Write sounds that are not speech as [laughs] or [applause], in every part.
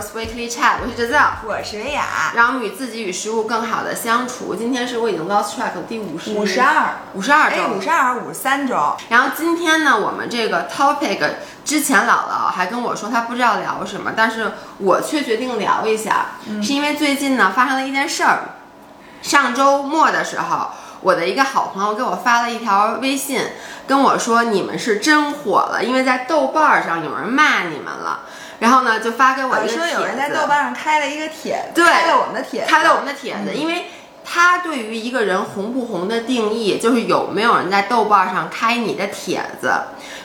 Girls Weekly Chat，我是哲造，我是薇娅，让我们与自己与食物更好的相处。今天是我已经 lost track 的第五十五十二五十二周，哎，五十二还是五十三周？然后今天呢，我们这个 topic 之前姥姥还跟我说她不知道聊什么，但是我却决定聊一下，是因为最近呢发生了一件事儿。上周末的时候，我的一个好朋友给我发了一条微信，跟我说你们是真火了，因为在豆瓣上有人骂你们了。然后呢，就发给我一个帖子，说有人在豆瓣上开了一个帖子，对，开了我们的帖子，开了我们的帖子，因为他对于一个人红不红的定义，就是有没有人在豆瓣上开你的帖子。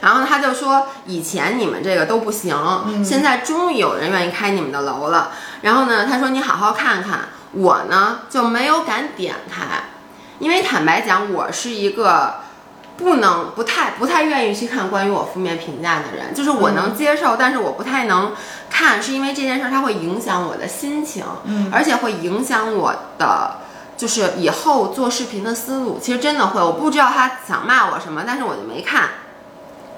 然后他就说，以前你们这个都不行，现在终于有人愿意开你们的楼了。然后呢，他说你好好看看，我呢就没有敢点开，因为坦白讲，我是一个。不能不太不太愿意去看关于我负面评价的人，就是我能接受，但是我不太能看，是因为这件事它会影响我的心情，嗯，而且会影响我的就是以后做视频的思路。其实真的会，我不知道他想骂我什么，但是我就没看。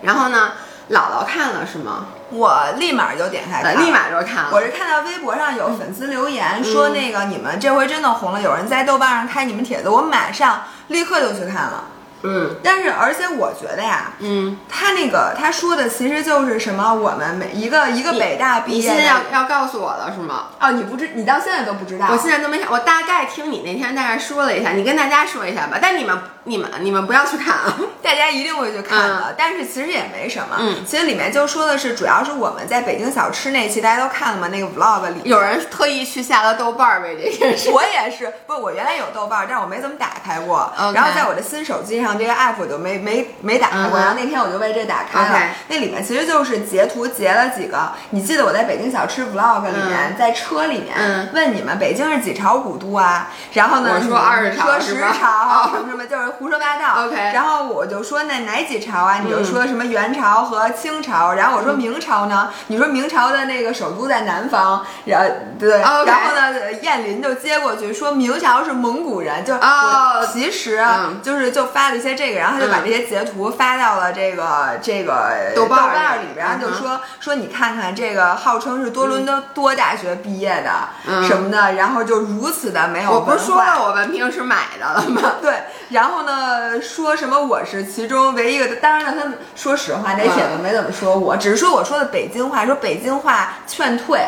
然后呢，姥姥看了是吗？我立马就点开看，立马就看了。我是看到微博上有粉丝留言说那个你们这回真的红了，有人在豆瓣上开你们帖子，我马上立刻就去看了。嗯，但是而且我觉得呀，嗯，他那个他说的其实就是什么，我们每一个一个北大毕业，你现在要要告诉我了是吗？哦，你不知，你到现在都不知道，我现在都没想，我大概听你那天大概说了一下，你跟大家说一下吧。但你们你们你们不要去看啊，[laughs] 大家一定会去看的。但是其实也没什么，嗯，其实里面就说的是，主要是我们在北京小吃那期大家都看了吗？那个 vlog 里有人特意去下了豆瓣为这件事，我也是，不，我原来有豆瓣，但我没怎么打开过。然后在我的新手机上，这个 app 就没。没没没打开过，然后那天我就为这打开了。那里面其实就是截图截了几个。你记得我在北京小吃 vlog 里面，在车里面问你们北京是几朝古都啊？然后呢，我说二十朝，说十朝，什么什么，就是胡说八道。OK。然后我就说那哪几朝啊？你就说什么元朝和清朝。然后我说明朝呢？你说明朝的那个首都在南方。然后对，然后呢，燕林就接过去说明朝是蒙古人。就哦，其实就是就发了一些这个，然后他就把。这些截图发到了这个这个豆瓣里边，然后就说说你看看这个号称是多伦多多大学毕业的什么的，然后就如此的没有我不是说了我文凭是买的了吗？[laughs] 对，然后呢说什么我是其中唯一一个，当然了，他们说实话那帖子没怎么说我，只是说我说的北京话，说北京话劝退。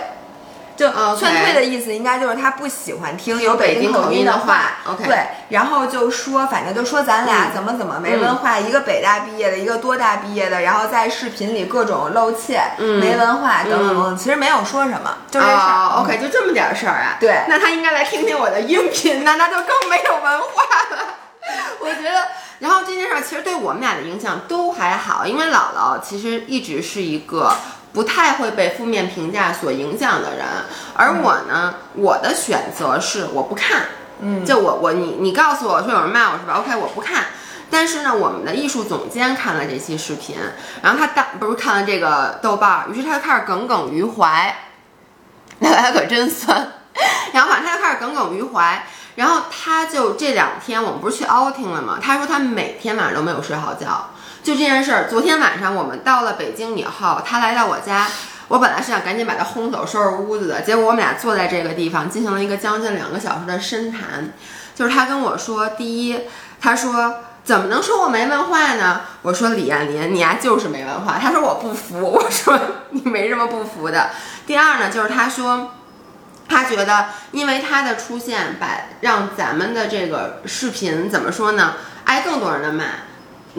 就劝退的意思，应该就是他不喜欢听有北京口音的话。OK，对，然后就说，反正就说咱俩怎么怎么没文化，一个北大毕业的，一个多大毕业的，然后在视频里各种露怯，没文化等等等等。其实没有说什么，就这事儿。OK，就这么点事儿啊？对，那他应该来听听我的音频那那就更没有文化了。[laughs] 我觉得，然后这件事儿其实对我们俩的影响都还好，因为姥姥其实一直是一个。不太会被负面评价所影响的人，而我呢，我的选择是我不看，嗯，就我我你你告诉我说有人骂我是吧？OK，我不看。但是呢，我们的艺术总监看了这期视频，然后他当不是看了这个豆瓣，于是他就开始耿耿于怀，那 [laughs] 他可真酸。[laughs] 然后反正他就开始耿耿于怀，然后他就这两天我们不是去 outing 了吗？他说他每天晚上都没有睡好觉。就这件事儿，昨天晚上我们到了北京以后，他来到我家，我本来是想赶紧把他轰走、收拾屋子的，结果我们俩坐在这个地方进行了一个将近两个小时的深谈。就是他跟我说，第一，他说怎么能说我没文化呢？我说李艳林，你呀就是没文化。他说我不服，我说你没什么不服的。第二呢，就是他说他觉得因为他的出现，把让咱们的这个视频怎么说呢，挨更多人的骂。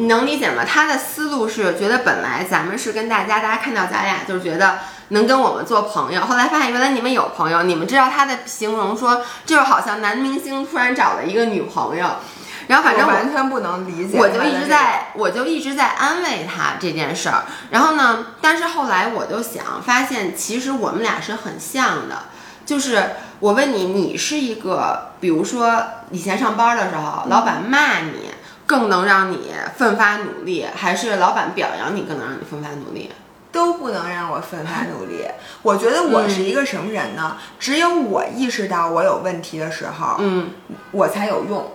你能理解吗？他的思路是觉得本来咱们是跟大家，大家看到咱俩就是觉得能跟我们做朋友。后来发现原来你们有朋友，你们知道他的形容说，就是好像男明星突然找了一个女朋友。然后反正完全不能理解，我就一直在，我就一直在安慰他这件事儿。然后呢，但是后来我就想发现，其实我们俩是很像的。就是我问你，你是一个，比如说以前上班的时候，老板骂你。更能让你奋发努力，还是老板表扬你更能让你奋发努力？都不能让我奋发努力。我觉得我是一个什么人呢？只有我意识到我有问题的时候，嗯，我才有用。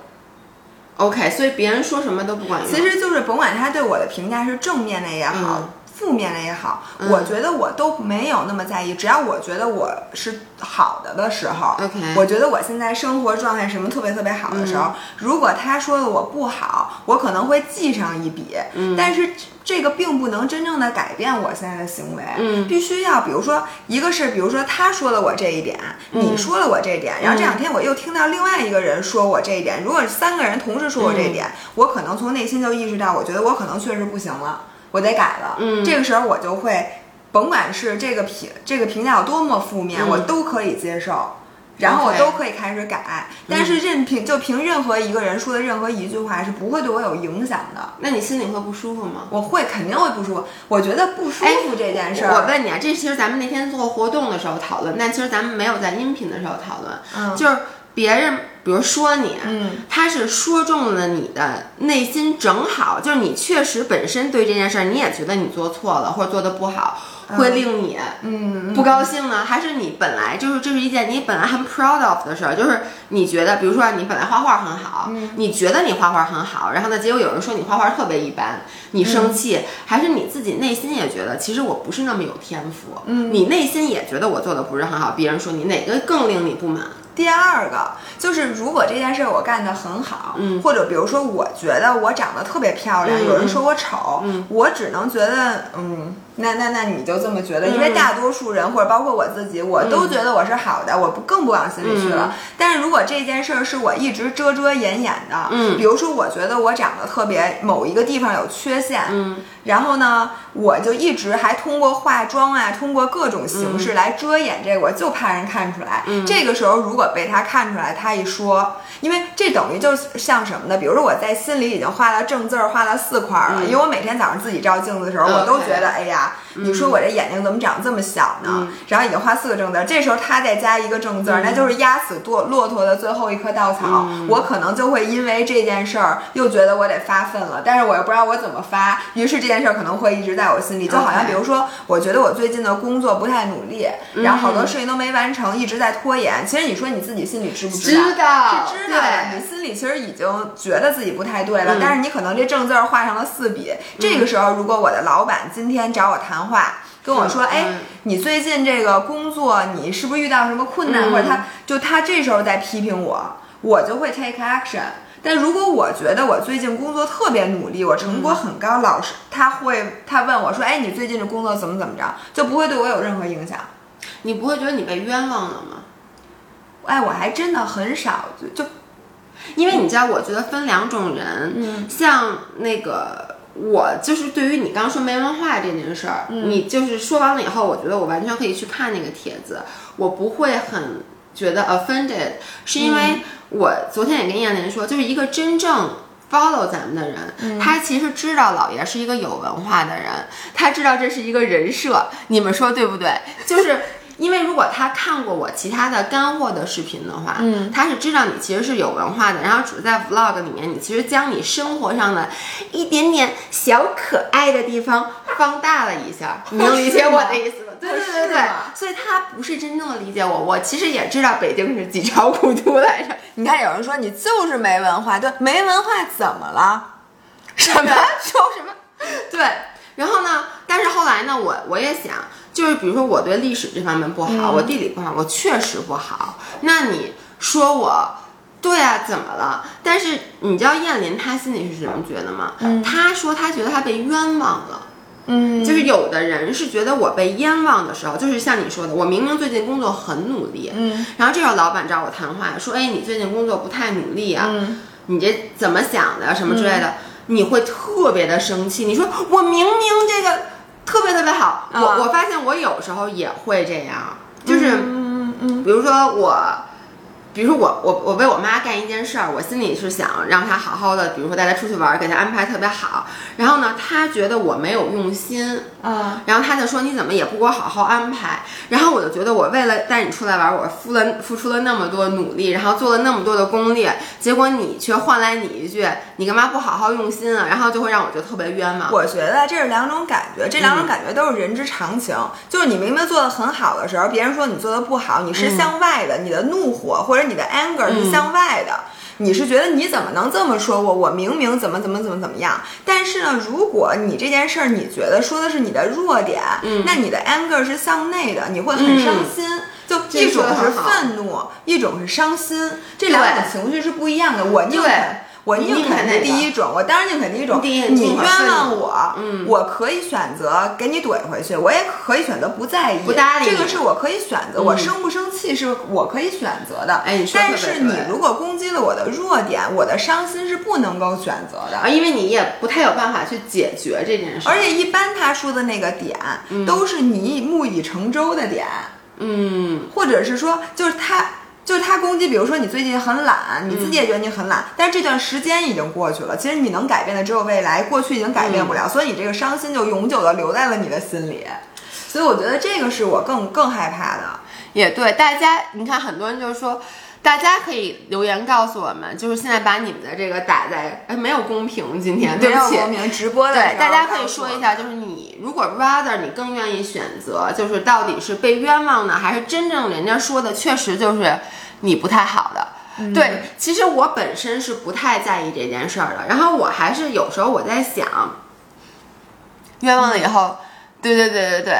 OK，所以别人说什么都不管用。其实就是甭管他对我的评价是正面的也好，负面的也好，我觉得我都没有那么在意。只要我觉得我是好的的时候，OK，我觉得我现在生活状态什么特别特别好的时候，如果他说的我不好，我可能会记上一笔。嗯，但是这个并不能真正的改变我现在的行为。嗯，必须要，比如说，一个是，比如说他说了我这一点，你说了我这一点，然后这两天我又听到另外一个人说我这一点，如果三个人同时说我这一点，我可能从内心就意识到，我觉得我可能确实不行了。我得改了，嗯，这个时候我就会，甭管是这个评这个评价有多么负面，我都可以接受，然后我都可以开始改。但是任凭就凭任何一个人说的任何一句话是不会对我有影响的。那你心里会不舒服吗？我会，肯定会不舒服。我觉得不舒服这件事儿，我问你啊，这其实咱们那天做活动的时候讨论，但其实咱们没有在音频的时候讨论，嗯，就是。别人比如说你，嗯，他是说中了你的内心，正好就是你确实本身对这件事儿你也觉得你做错了或者做的不好，会令你嗯不高兴呢？还是你本来就是这是一件你本来很 proud of 的事儿，就是你觉得，比如说你本来画画很好，你觉得你画画很好，然后呢，结果有人说你画画特别一般，你生气，还是你自己内心也觉得其实我不是那么有天赋，嗯，你内心也觉得我做的不是很好，别人说你哪个更令你不满？第二个就是，如果这件事我干得很好，嗯，或者比如说我觉得我长得特别漂亮，有人说我丑，嗯，我只能觉得，嗯，那那那你就这么觉得，因为大多数人或者包括我自己，我都觉得我是好的，我不更不往心里去了。但是如果这件事儿是我一直遮遮掩掩的，嗯，比如说我觉得我长得特别某一个地方有缺陷，嗯，然后呢，我就一直还通过化妆啊，通过各种形式来遮掩这个，我就怕人看出来。这个时候如果被他看出来，他一说，因为这等于就像什么呢？比如说我在心里已经画了正字儿，画了四块了。因为我每天早上自己照镜子的时候，我都觉得，哎呀，acá 你说我这眼睛怎么长这么小呢？然后已经画四个正字，这时候他再加一个正字，那就是压死骆骆驼的最后一棵稻草。我可能就会因为这件事儿又觉得我得发奋了，但是我又不知道我怎么发，于是这件事儿可能会一直在我心里，就好像比如说，我觉得我最近的工作不太努力，然后好多事情都没完成，一直在拖延。其实你说你自己心里知不知道？知道，是知道的。你心里其实已经觉得自己不太对了，但是你可能这正字儿画上了四笔。这个时候，如果我的老板今天找我谈话，跟我说：“哎，你最近这个工作，你是不是遇到什么困难？”或者他就他这时候在批评我，我就会 take action。但如果我觉得我最近工作特别努力，我成果很高，老师他会他问我说：“哎，你最近这工作怎么怎么着？”就不会对我有任何影响。你不会觉得你被冤枉了吗？哎，我还真的很少就就，因为你知道，我觉得分两种人，嗯，像那个我就是对于你刚说没文化这件事儿，你就是说完了以后，我觉得我完全可以去看那个帖子，我不会很觉得 offended，是因为我昨天也跟燕林说，就是一个真正 follow 咱们的人，他其实知道老爷是一个有文化的人，他知道这是一个人设，你们说对不对？就是。因为如果他看过我其他的干货的视频的话，嗯，他是知道你其实是有文化的，然后只是在 vlog 里面，你其实将你生活上的一点点小可爱的地方放大了一下，你能理解我的意思吗？[laughs] 对对对对，所以他不是真正的理解我。我其实也知道北京是几朝古都来着。你看有人说你就是没文化，对，没文化怎么了？什么 [laughs] 说什么？对，然后呢？但是后来呢？我我也想。就是比如说我对历史这方面不好，我地理不好，我确实不好。那你说我，对啊，怎么了？但是你知道燕林他心里是怎么觉得吗？他说他觉得他被冤枉了。嗯，就是有的人是觉得我被冤枉的时候，就是像你说的，我明明最近工作很努力，嗯，然后这时候老板找我谈话说，哎，你最近工作不太努力啊，你这怎么想的什么之类的，你会特别的生气。你说我明明这个。特别特别好，我我发现我有时候也会这样，就是，比如说我。比如说我我我为我妈干一件事儿，我心里是想让她好好的，比如说带她出去玩，给她安排特别好。然后呢，她觉得我没有用心，啊，然后她就说你怎么也不给我好好安排。然后我就觉得我为了带你出来玩，我付了付出了那么多努力，然后做了那么多的攻略，结果你却换来你一句你干嘛不好好用心啊？然后就会让我觉得特别冤枉。我觉得这是两种感觉，这两种感觉都是人之常情。就是你明明做的很好的时候，别人说你做的不好，你是向外的，你的怒火或者。你的 anger 是向外的，你是觉得你怎么能这么说我？我明明怎么怎么怎么怎么样。但是呢，如果你这件事儿你觉得说的是你的弱点，嗯，那你的 anger 是向内的，你会很伤心。就一种是愤怒，一种是伤心，这两种情绪是不一样的。我宁肯。我宁肯那第一种，我当然宁肯第一种。你冤枉我，嗯，我可以选择给你怼回去，我也可以选择不在意，不搭理。这个是我可以选择，我生不生气是我可以选择的。哎，但是你如果攻击了我的弱点，我的伤心是不能够选择的啊，因为你也不太有办法去解决这件事。而且一般他说的那个点，都是你木已成舟的点，嗯，或者是说就是他。就是他攻击，比如说你最近很懒，你自己也觉得你很懒，但是这段时间已经过去了。其实你能改变的只有未来，过去已经改变不了，所以你这个伤心就永久的留在了你的心里。所以我觉得这个是我更更害怕的。也对，大家你看，很多人就是说，大家可以留言告诉我们，就是现在把你们的这个打在，哎，没有公屏，今天对不起，公平直播的，对，大家可以说一下，就是你如果 rather 你更愿意选择，就是到底是被冤枉呢，还是真正人家说的确实就是。你不太好的，对，其实我本身是不太在意这件事儿的。然后我还是有时候我在想，冤枉了以后，对对对对对，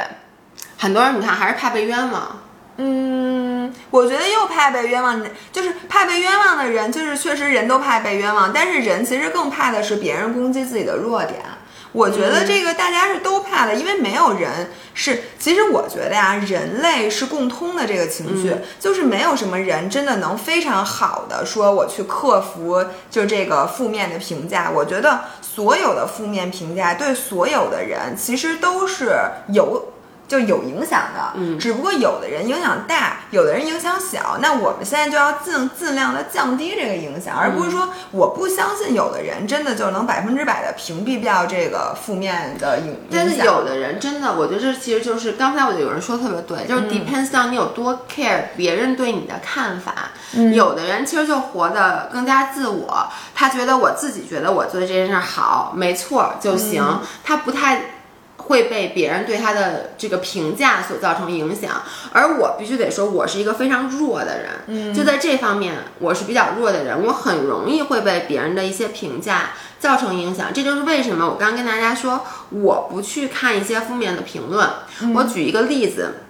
很多人你看还是怕被冤枉。嗯，我觉得又怕被冤枉，就是怕被冤枉的人，就是确实人都怕被冤枉，但是人其实更怕的是别人攻击自己的弱点。我觉得这个大家是都怕的，因为没有人是。其实我觉得呀，人类是共通的这个情绪，就是没有什么人真的能非常好的说我去克服就这个负面的评价。我觉得所有的负面评价对所有的人其实都是有。就有影响的，嗯，只不过有的人影响大，有的人影响小。那我们现在就要尽尽量的降低这个影响，而不是说我不相信有的人真的就能百分之百的屏蔽掉这个负面的影影响。但是有的人真的，我觉得这其实就是刚才我就有人说特别对，就是 depends on 你有多 care 别人对你的看法。有的人其实就活得更加自我，他觉得我自己觉得我做的这件事好，没错就行，他不太。会被别人对他的这个评价所造成影响，而我必须得说，我是一个非常弱的人。嗯，就在这方面，我是比较弱的人，我很容易会被别人的一些评价造成影响。这就是为什么我刚跟大家说，我不去看一些负面的评论。我举一个例子，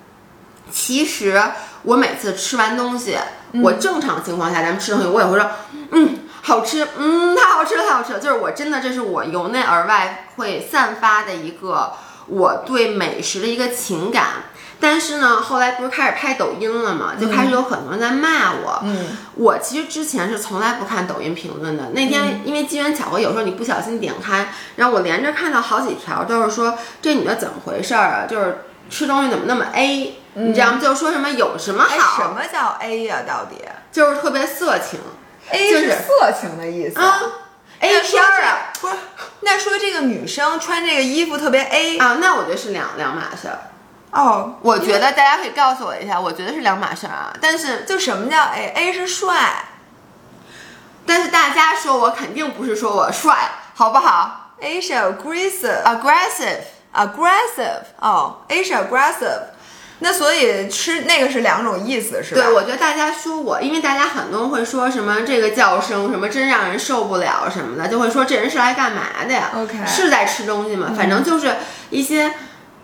其实我每次吃完东西，我正常情况下咱们吃东西，我也会说，嗯。好吃，嗯，太好吃了，太好吃了。就是我真的，这是我由内而外会散发的一个我对美食的一个情感。但是呢，后来不是开始拍抖音了嘛，就开始有很多人在骂我。嗯，我其实之前是从来不看抖音评论的。那天因为机缘巧合，有时候你不小心点开，然后我连着看到好几条都是说这女的怎么回事儿啊？就是吃东西怎么那么 A？你知道吗？就说什么有什么好？什么叫 A 呀？到底就是特别色情。A 是色情的意思啊，A 片儿啊，不是？那说这个女生穿这个衣服特别 A 啊，那我觉得是两两码事儿。哦，我觉得大家可以告诉我一下，我觉得是两码事儿啊。但是就什么叫 A？A 是帅，但是大家说我肯定不是说我帅，好不好？A 是 aggressive，aggressive，aggressive。哦，A 是 aggressive。那所以吃那个是两种意思，是吧？对，我觉得大家说我，因为大家很多人会说什么这个叫声什么真让人受不了什么的，就会说这人是来干嘛的呀？OK，是在吃东西吗？反正就是一些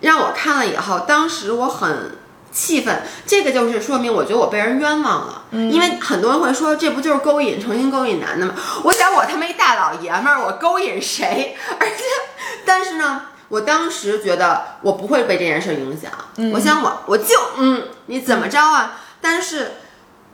让我看了以后，当时我很气愤。这个就是说明，我觉得我被人冤枉了。嗯，因为很多人会说这不就是勾引，成心勾引男的吗？我想我他妈一大老爷们儿，我勾引谁？[laughs] 而且，但是呢。我当时觉得我不会被这件事影响，我想我我就嗯，你怎么着啊？但是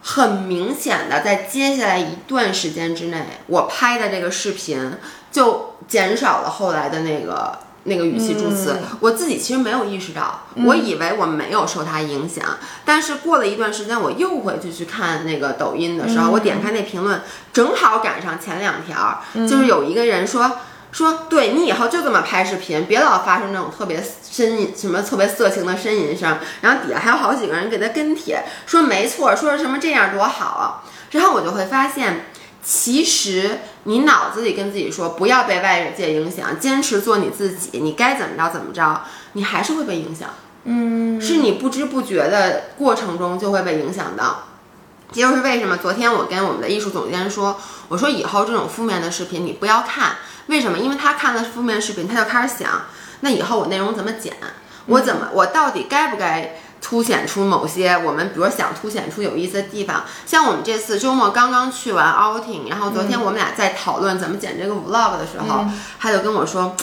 很明显的，在接下来一段时间之内，我拍的这个视频就减少了后来的那个那个语气助词。我自己其实没有意识到，我以为我没有受它影响，但是过了一段时间，我又回去去看那个抖音的时候，我点开那评论，正好赶上前两条，就是有一个人说。说对你以后就这么拍视频，别老发生那种特别呻吟、什么特别色情的呻吟声。然后底下还有好几个人给他跟帖，说没错，说什么这样多好啊。然后我就会发现，其实你脑子里跟自己说不要被外界影响，坚持做你自己，你该怎么着怎么着，你还是会被影响。嗯，是你不知不觉的过程中就会被影响到。这就是为什么昨天我跟我们的艺术总监说，我说以后这种负面的视频你不要看，为什么？因为他看了负面视频，他就开始想，那以后我内容怎么剪？我怎么，我到底该不该凸显出某些我们，比如想凸显出有意思的地方？像我们这次周末刚刚去完 outing，然后昨天我们俩在讨论怎么剪这个 vlog 的时候，他就跟我说。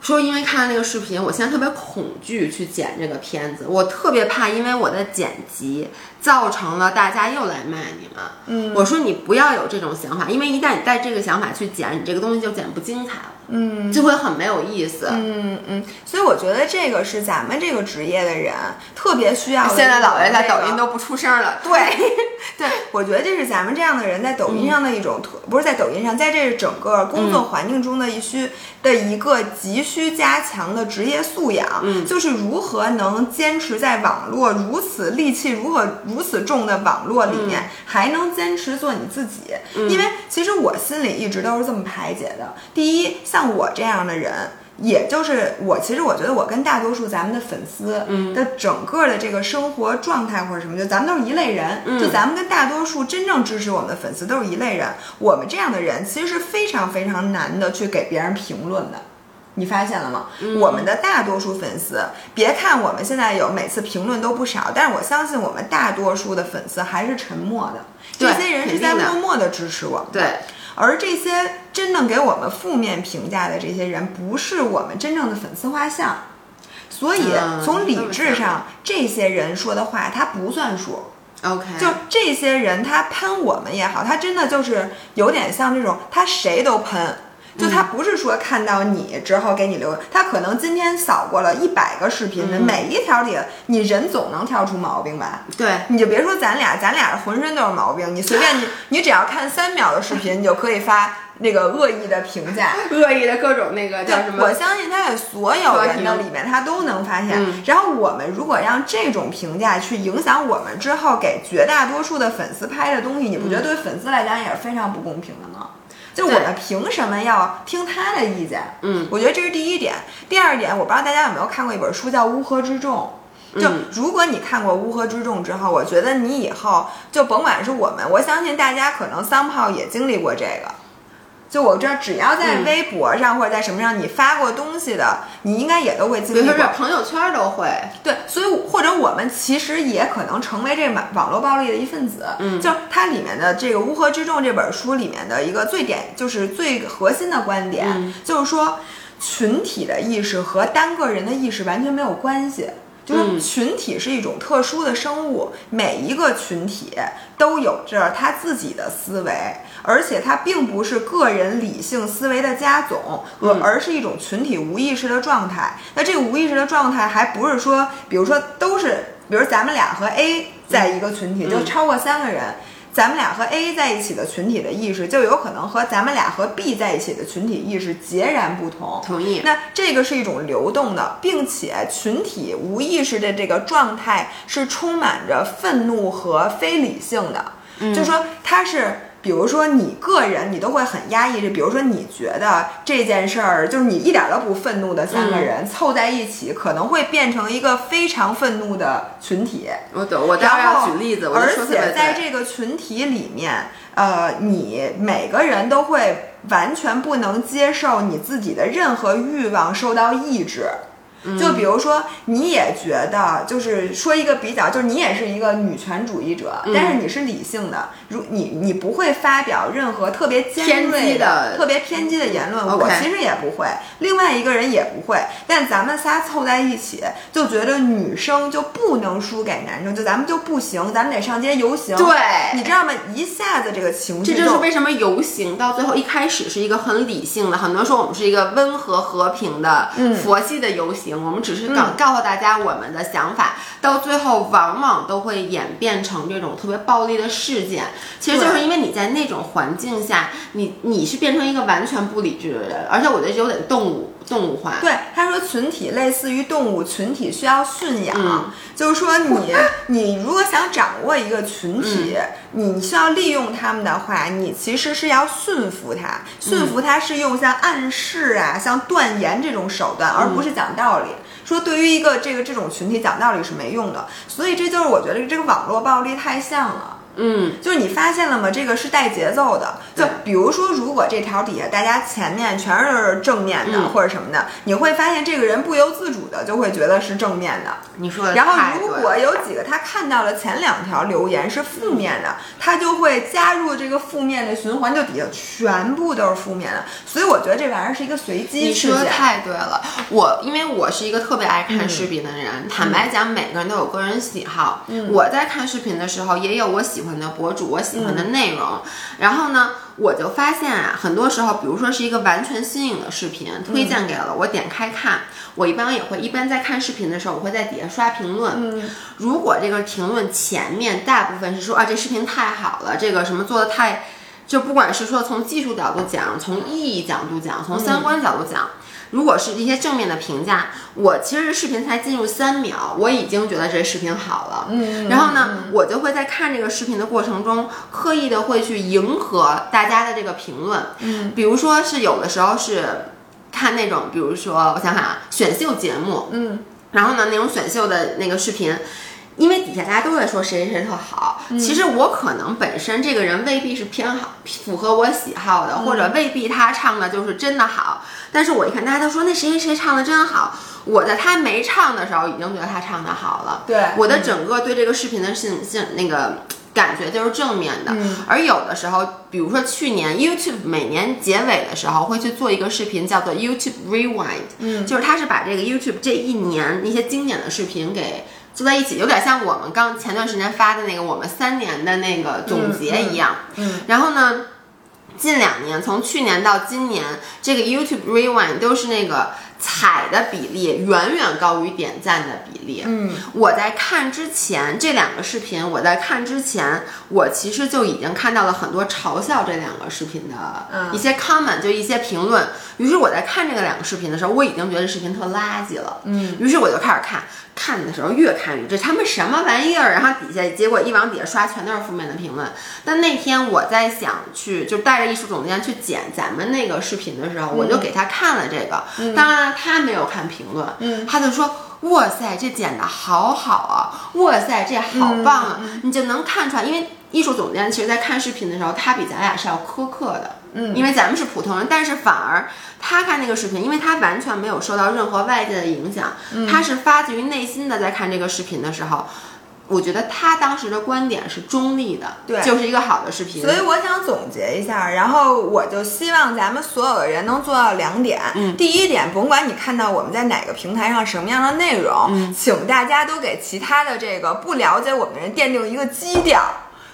说因为看了那个视频，我现在特别恐惧去剪这个片子，我特别怕因为我的剪辑造成了大家又来骂你们。嗯，我说你不要有这种想法，因为一旦你带这个想法去剪，你这个东西就剪不精彩了。嗯，就会很没有意思。嗯嗯，所以我觉得这个是咱们这个职业的人特别需要。[laughs] 现在老爷在抖音都不出声了。[laughs] 对对，我觉得这是咱们这样的人在抖音上的一种特，不是在抖音上，在这整个工作环境中的一需的一个急需加强的职业素养。嗯，就是如何能坚持在网络如此戾气如何如此重的网络里面，还能坚持做你自己。嗯，因为其实我心里一直都是这么排解的。第一，像。像我这样的人，也就是我，其实我觉得我跟大多数咱们的粉丝的整个的这个生活状态或者什么，就咱们都是一类人。就咱们跟大多数真正支持我们的粉丝都是一类人。我们这样的人其实是非常非常难的去给别人评论的，你发现了吗？我们的大多数粉丝，别看我们现在有每次评论都不少，但是我相信我们大多数的粉丝还是沉默的。这些人是在默默的支持我们。对。而这些真正给我们负面评价的这些人，不是我们真正的粉丝画像，所以从理智上，这些人说的话他不算数。OK，就这些人他喷我们也好，他真的就是有点像这种，他谁都喷。就他不是说看到你之后给你留，他可能今天扫过了一百个视频的每一条里，你人总能挑出毛病吧？对，你就别说咱俩，咱俩浑身都是毛病，你随便你，你只要看三秒的视频，你就可以发那个恶意的评价，[laughs] 恶意的各种那个叫什么？我相信他在所有人的里面，他都能发现。然后我们如果让这种评价去影响我们之后给绝大多数的粉丝拍的东西，你不觉得对粉丝来讲也是非常不公平的吗？就我们凭什么要听他的意见？嗯，我觉得这是第一点。第二点，我不知道大家有没有看过一本书叫《乌合之众》。就如果你看过《乌合之众》之后，我觉得你以后就甭管是我们，我相信大家可能桑炮也经历过这个。就我知道，只要在微博上或者在什么上你发过东西的，你应该也都会经历过。朋友圈都会。对，所以或者我们其实也可能成为这网网络暴力的一份子。嗯，就它里面的这个《乌合之众》这本书里面的一个最点，就是最核心的观点，就是说群体的意识和单个人的意识完全没有关系。就是群体是一种特殊的生物，每一个群体都有着他自己的思维，而且它并不是个人理性思维的加总，而而是一种群体无意识的状态。那这个无意识的状态还不是说，比如说都是，比如咱们俩和 A 在一个群体，就超过三个人。咱们俩和 A 在一起的群体的意识，就有可能和咱们俩和 B 在一起的群体意识截然不同。同意。那这个是一种流动的，并且群体无意识的这个状态是充满着愤怒和非理性的。嗯，就说它是。比如说你个人，你都会很压抑。就比如说，你觉得这件事儿就是你一点都不愤怒的三个人凑在一起，可能会变成一个非常愤怒的群体。我懂，我待会要举例子。而且在这个群体里面，呃，你每个人都会完全不能接受你自己的任何欲望受到抑制。就比如说，你也觉得，就是说一个比较，就是你也是一个女权主义者，但是你是理性的，如你你不会发表任何特别尖锐的、特别偏激的言论。我其实也不会，另外一个人也不会。但咱们仨凑在一起，就觉得女生就不能输给男生，就咱们就不行，咱们得上街游行。对，你知道吗？一下子这个情绪，这就是为什么游行到最后一开始是一个很理性的，很多人说我们是一个温和和平的佛系的游行。我们只是告告诉大家我们的想法，到最后往往都会演变成这种特别暴力的事件。其实就是因为你在那种环境下，你你是变成一个完全不理智的人，而且我觉得有点动物动物化。对，他说群体类似于动物，群体需要驯养，就是说你 [laughs] 你如果想掌握一个群体，你需要利用他们的话，你其实是要驯服他，驯服他是用像暗示啊、像断言这种手段，而不是讲道理。说对于一个这个这种群体讲道理是没用的，所以这就是我觉得这个网络暴力太像了。嗯，就是你发现了吗？这个是带节奏的。就比如说，如果这条底下大家前面全是正面的或者什么的，你会发现这个人不由自主的就会觉得是正面的。你说的然后如果有几个他看到了前两条留言是负面的，他就会加入这个负面的循环，就底下全部都是负面的。所以我觉得这玩意儿是一个随机事件。你说太对了，我因为我是一个特别爱看视频的人，坦白讲，每个人都有个人喜好。我在看视频的时候，也有我喜欢的博主，我喜欢的内容。然后呢？我就发现啊，很多时候，比如说是一个完全新颖的视频推荐给了我，点开看，我一般也会一般在看视频的时候，我会在底下刷评论。嗯，如果这个评论前面大部分是说啊，这视频太好了，这个什么做的太，就不管是说从技术角度讲，从意义角度讲，从三观角度讲。如果是一些正面的评价，我其实视频才进入三秒，我已经觉得这视频好了。嗯，然后呢，我就会在看这个视频的过程中，刻意的会去迎合大家的这个评论。嗯，比如说是有的时候是看那种，比如说我想想啊，选秀节目。嗯，然后呢，那种选秀的那个视频。因为底下大家都在说谁谁谁特好，其实我可能本身这个人未必是偏好符合我喜好的，或者未必他唱的就是真的好。但是我一看大家都说那谁谁谁唱的真好，我在他没唱的时候已经觉得他唱的好了。对，我的整个对这个视频的信信那个感觉就是正面的。而有的时候，比如说去年 YouTube 每年结尾的时候会去做一个视频，叫做 YouTube Rewind，嗯，就是他是把这个 YouTube 这一年那些经典的视频给。坐在一起，有点像我们刚前段时间发的那个我们三年的那个总结一样。嗯，然后呢，近两年，从去年到今年，这个 YouTube Rewind 都是那个。踩的比例远远高于点赞的比例。嗯，我在看之前这两个视频，我在看之前，我其实就已经看到了很多嘲笑这两个视频的一些 comment，就一些评论。于是我在看这个两个视频的时候，我已经觉得视频特垃圾了。嗯，于是我就开始看，看的时候越看越这他们什么玩意儿？然后底下结果一往底下刷，全都是负面的评论。但那天我在想去，就带着艺术总监去剪咱们那个视频的时候，我就给他看了这个。当然。他没有看评论，嗯，他就说：“哇塞，这剪的好好啊！哇塞，这好棒啊！”你就能看出来，因为艺术总监其实，在看视频的时候，他比咱俩是要苛刻的，嗯，因为咱们是普通人，但是反而他看那个视频，因为他完全没有受到任何外界的影响，他是发自于内心的在看这个视频的时候。我觉得他当时的观点是中立的，对，就是一个好的视频。所以我想总结一下，然后我就希望咱们所有的人能做到两点。嗯，第一点，甭管你看到我们在哪个平台上什么样的内容，嗯，请大家都给其他的这个不了解我们的人奠定一个基调，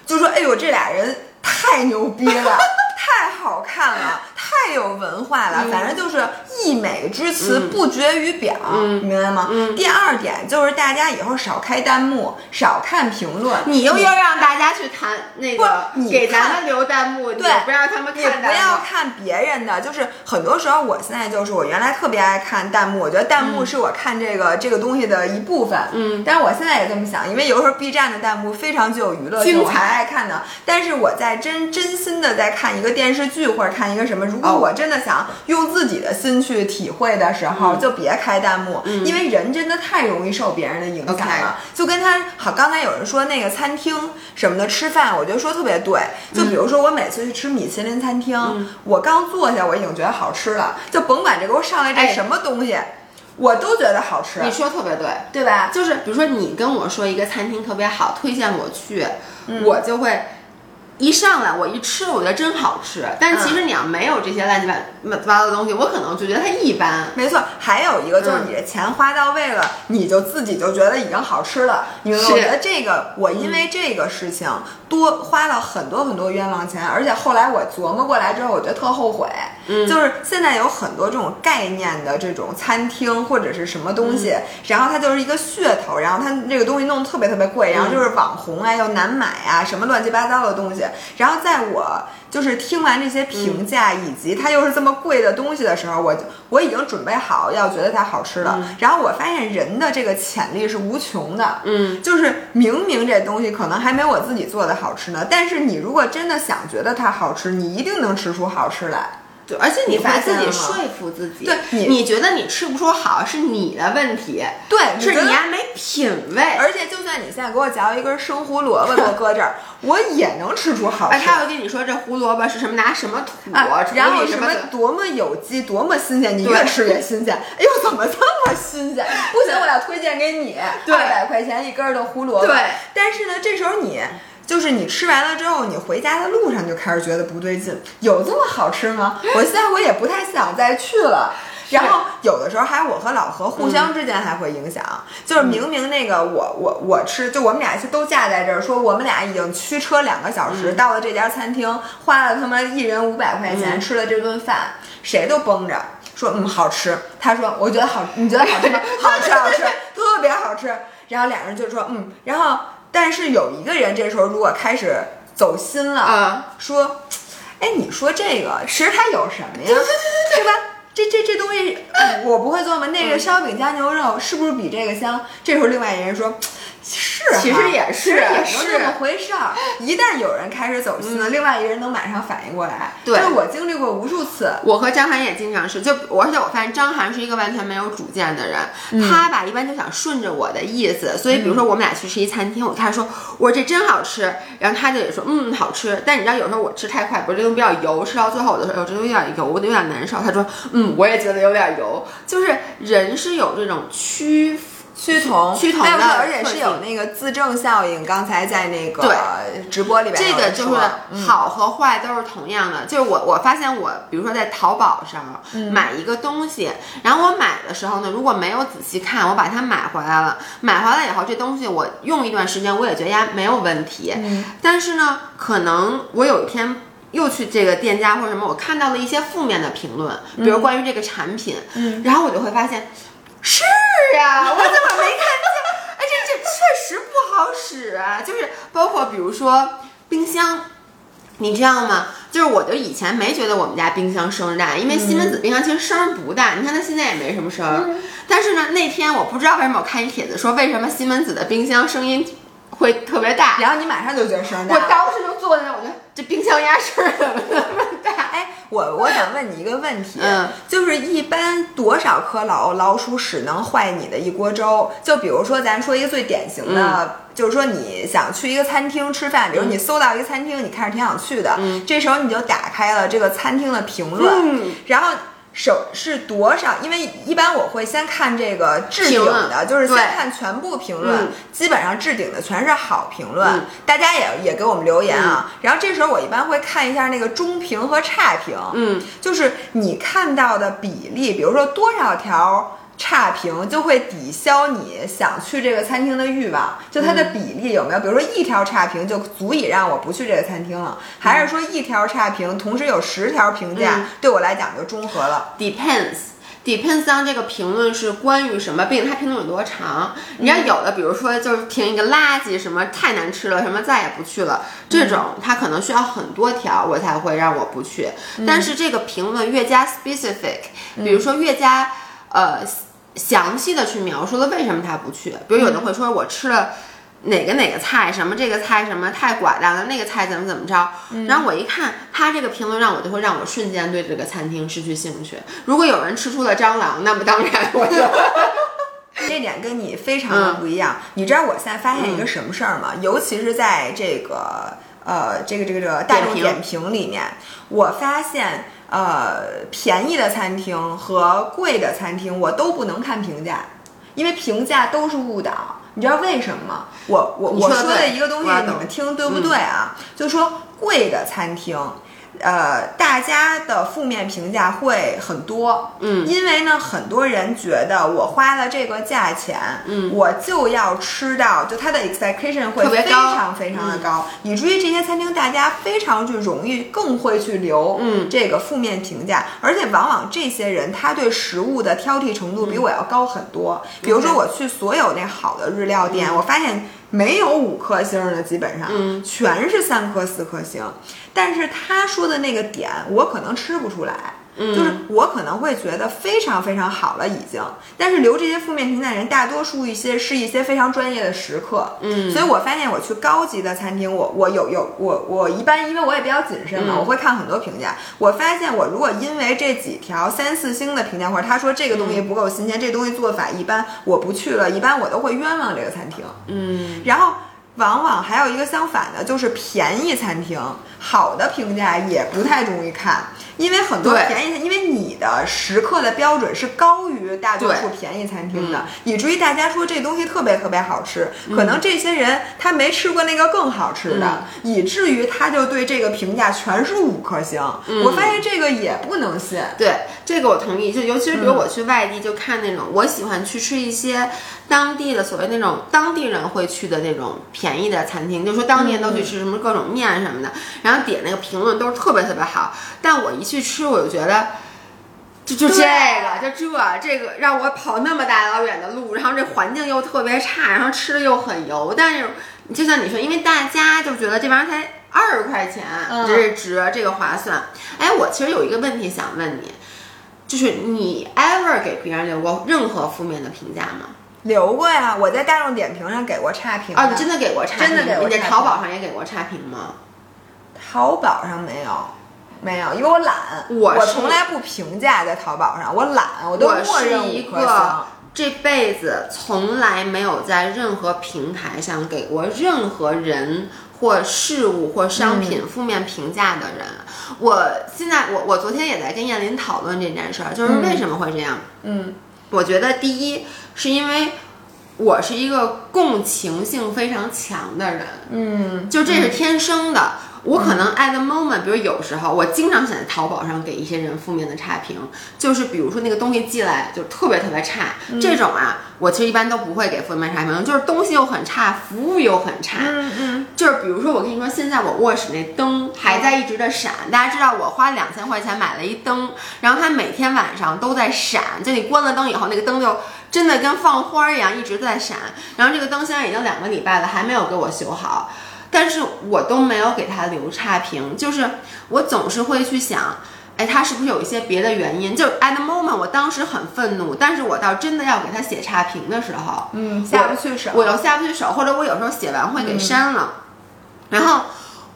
就说，哎呦，这俩人太牛逼了。太好看了，[laughs] 太有文化了，反正就是溢美之词不绝于表，明白吗？第二点就是大家以后少开弹幕，少看评论。你又要让大家去谈那个，你给咱们留弹幕，对，不让他们看。不要看别人的，就是很多时候，我现在就是我原来特别爱看弹幕，我觉得弹幕是我看这个这个东西的一部分。嗯，但是我现在也这么想，因为有时候 B 站的弹幕非常具有娱乐性，我还爱看呢。但是我在真真心的在看一个。电视剧或者看一个什么，如果我真的想用自己的心去体会的时候，就别开弹幕，因为人真的太容易受别人的影响了。就跟他好，刚才有人说那个餐厅什么的吃饭，我觉得说特别对。就比如说我每次去吃米其林餐厅，我刚坐下我已经觉得好吃了，就甭管这给我上来这什么东西，我都觉得好吃。你说特别对，对吧？就是比如说你跟我说一个餐厅特别好，推荐我去，我就会。一上来我一吃，我觉得真好吃。但其实你要没有这些乱七八八糟的东西，我可能就觉得它一般。没错，还有一个就是你这钱花到位了，你就自己就觉得已经好吃了。你我觉得这个，我因为这个事情多花了很多很多冤枉钱，而且后来我琢磨过来之后，我觉得特后悔。嗯，就是现在有很多这种概念的这种餐厅或者是什么东西，然后它就是一个噱头，然后它这个东西弄得特别特别贵，然后就是网红啊又难买啊，什么乱七八糟的东西。然后在我就是听完这些评价，以及它又是这么贵的东西的时候，我我已经准备好要觉得它好吃了。然后我发现人的这个潜力是无穷的，嗯，就是明明这东西可能还没我自己做的好吃呢，但是你如果真的想觉得它好吃，你一定能吃出好吃来。对，而且你会自己说服自己，对，你觉得你吃不出好是你的问题，对，是你还没品味。而且就算你现在给我嚼一根生胡萝卜给我搁这儿，[laughs] 我也能吃出好吃。他会跟你说这胡萝卜是什么，拿什么土，然后什么多么有机，多么新鲜，你越吃越新鲜。哎呦，怎么这么新鲜？不行，我要推荐给你，二百块钱一根的胡萝卜。对，但是呢，这时候你。就是你吃完了之后，你回家的路上就开始觉得不对劲，有这么好吃吗？我现在我也不太想再去了。然后有的时候还我和老何互相之间还会影响，就是明明那个我我我吃，就我们俩都架在这儿，说我们俩已经驱车两个小时到了这家餐厅，花了他妈一人五百块钱吃了这顿饭，谁都绷着说嗯好吃。他说我觉得好，你觉得好吃吗？[laughs] 好吃好吃，特别好吃。然后俩人就说嗯，然后。但是有一个人这时候如果开始走心了，啊，说，哎，你说这个其实它有什么呀？对对对对对，吧？这这这东西我不会做吗？那个烧饼加牛肉是不是比这个香？这时候另外一人说。是，其实也是，也是这么回事儿。一旦有人开始走心了，另外一个人能马上反应过来。对，我经历过无数次。我和张涵也经常是，就而且我发现张涵是一个完全没有主见的人，他吧一般就想顺着我的意思。所以比如说我们俩去吃一餐厅，我开始说，我说这真好吃，然后他就也说，嗯，好吃。但你知道有时候我吃太快，不是这东西比较油，吃到最后我的时候，这有点油，有点难受。他说，嗯，我也觉得有点油。就是人是有这种趋。趋同，趋同的，而且是有那个自证效应。刚才在那个直播里边，这个就是好和坏都是同样的。就是我我发现我，比如说在淘宝上买一个东西，然后我买的时候呢，如果没有仔细看，我把它买回来了，买回来以后这东西我用一段时间，我也觉得呀没有问题。但是呢，可能我有一天又去这个店家或者什么，我看到了一些负面的评论，比如关于这个产品，然后我就会发现。是呀，我怎么没看见？哎，这这确实不好使啊！就是包括比如说冰箱，你知道吗？就是我就以前没觉得我们家冰箱声大，因为西门子冰箱其实声不大，你看它现在也没什么声。但是呢，那天我不知道为什么我看一帖子说为什么西门子的冰箱声音会特别大，然后你马上就觉得声大。我当时就坐在那，我觉得这冰箱压声怎么那么大？哎。我我想问你一个问题，就是一般多少颗老老鼠屎能坏你的一锅粥？就比如说，咱说一个最典型的，就是说你想去一个餐厅吃饭，比如你搜到一个餐厅，你看着挺想去的，这时候你就打开了这个餐厅的评论，然后。手是多少？因为一般我会先看这个置顶的，就是先看全部评论，基本上置顶的全是好评论。大家也也给我们留言啊。然后这时候我一般会看一下那个中评和差评，嗯，就是你看到的比例，比如说多少条。差评就会抵消你想去这个餐厅的欲望，就它的比例有没有？比如说一条差评就足以让我不去这个餐厅了，还是说一条差评同时有十条评价对我来讲就中和了？Depends，depends on 这个评论是关于什么，并且它评论有多长。你要有的，比如说就是评一个垃圾，什么太难吃了，什么再也不去了，这种它可能需要很多条我才会让我不去。但是这个评论越加 specific，比如说越加。呃，详细的去描述了为什么他不去。比如有的会说，我吃了哪个哪个菜，什么这个菜什么太寡淡了，那个菜怎么怎么着。然后我一看他这个评论，让我就会让我瞬间对这个餐厅失去兴趣。如果有人吃出了蟑螂，那么当然我就 [laughs] 这点跟你非常的不一样。你知道我现在发现一个什么事儿吗？尤其是在这个呃这个这个这个大众点评里面，我发现。呃，便宜的餐厅和贵的餐厅，我都不能看评价，因为评价都是误导。你知道为什么吗？我我我说的一个东西，你们听对不对啊？就说贵的餐厅。呃，大家的负面评价会很多，嗯，因为呢，很多人觉得我花了这个价钱，嗯，我就要吃到，就它的 expectation 会非常非常的高，以至于这些餐厅大家非常去容易更会去留，嗯，这个负面评价，而且往往这些人他对食物的挑剔程度比我要高很多。比如说我去所有那好的日料店，我发现。没有五颗星的，基本上，嗯，全是三颗四颗星。但是他说的那个点，我可能吃不出来。就是我可能会觉得非常非常好了已经，但是留这些负面评价人大多数一些是一些非常专业的食客，嗯，所以我发现我去高级的餐厅，我我有有我我一般因为我也比较谨慎嘛，我会看很多评价，我发现我如果因为这几条三四星的评价或者他说这个东西不够新鲜，这东西做法一般，我不去了，一般我都会冤枉这个餐厅，嗯，然后。往往还有一个相反的，就是便宜餐厅好的评价也不太容易看，因为很多便宜，因为你的食客的标准是高于大多数便宜餐厅的，以至于大家说这东西特别特别好吃，可能这些人他没吃过那个更好吃的，以至于他就对这个评价全是五颗星。我发现这个也不能信。对，这个我同意。就尤其是比如我去外地就看那种，我喜欢去吃一些。当地的所谓那种当地人会去的那种便宜的餐厅，就说当地人都去吃什么各种面什么的，然后点那个评论都是特别特别好。但我一去吃，我就觉得，就就这个，就这这个让我跑那么大老远的路，然后这环境又特别差，然后吃的又很油。但是就像你说，因为大家就觉得这玩意儿才二十块钱，这是值，这个划算。哎，我其实有一个问题想问你，就是你 ever 给别人留过任何负面的评价吗？留过呀，我在大众点评上给过差评啊，你真的给过差评？真的给过。你在淘宝上也给过差评吗？淘宝上没有，没有，因为我懒，我我从来不评价在淘宝上，我懒，我都默认一个这辈子从来没有在任何平台上给过任何人或事物或商品负面评价的人。我现在，我我昨天也在跟燕林讨论这件事儿，就是为什么会这样？嗯。我觉得第一是因为我是一个共情性非常强的人，嗯，就这是天生的。我可能 at the moment，比如有时候我经常想在淘宝上给一些人负面的差评，就是比如说那个东西寄来就特别特别差，这种啊，我其实一般都不会给负面差评，就是东西又很差，服务又很差，嗯嗯，就是比如说我跟你说，现在我卧室那灯还在一直的闪，大家知道我花两千块钱买了一灯，然后它每天晚上都在闪，就你关了灯以后，那个灯就真的跟放花一样一直在闪，然后这个灯现在已经两个礼拜了，还没有给我修好。但是我都没有给他留差评，就是我总是会去想，哎，他是不是有一些别的原因？就 at the moment，我当时很愤怒，但是我到真的要给他写差评的时候，嗯，下不去手，我又下不去手，或者我有时候写完会给删了，然后。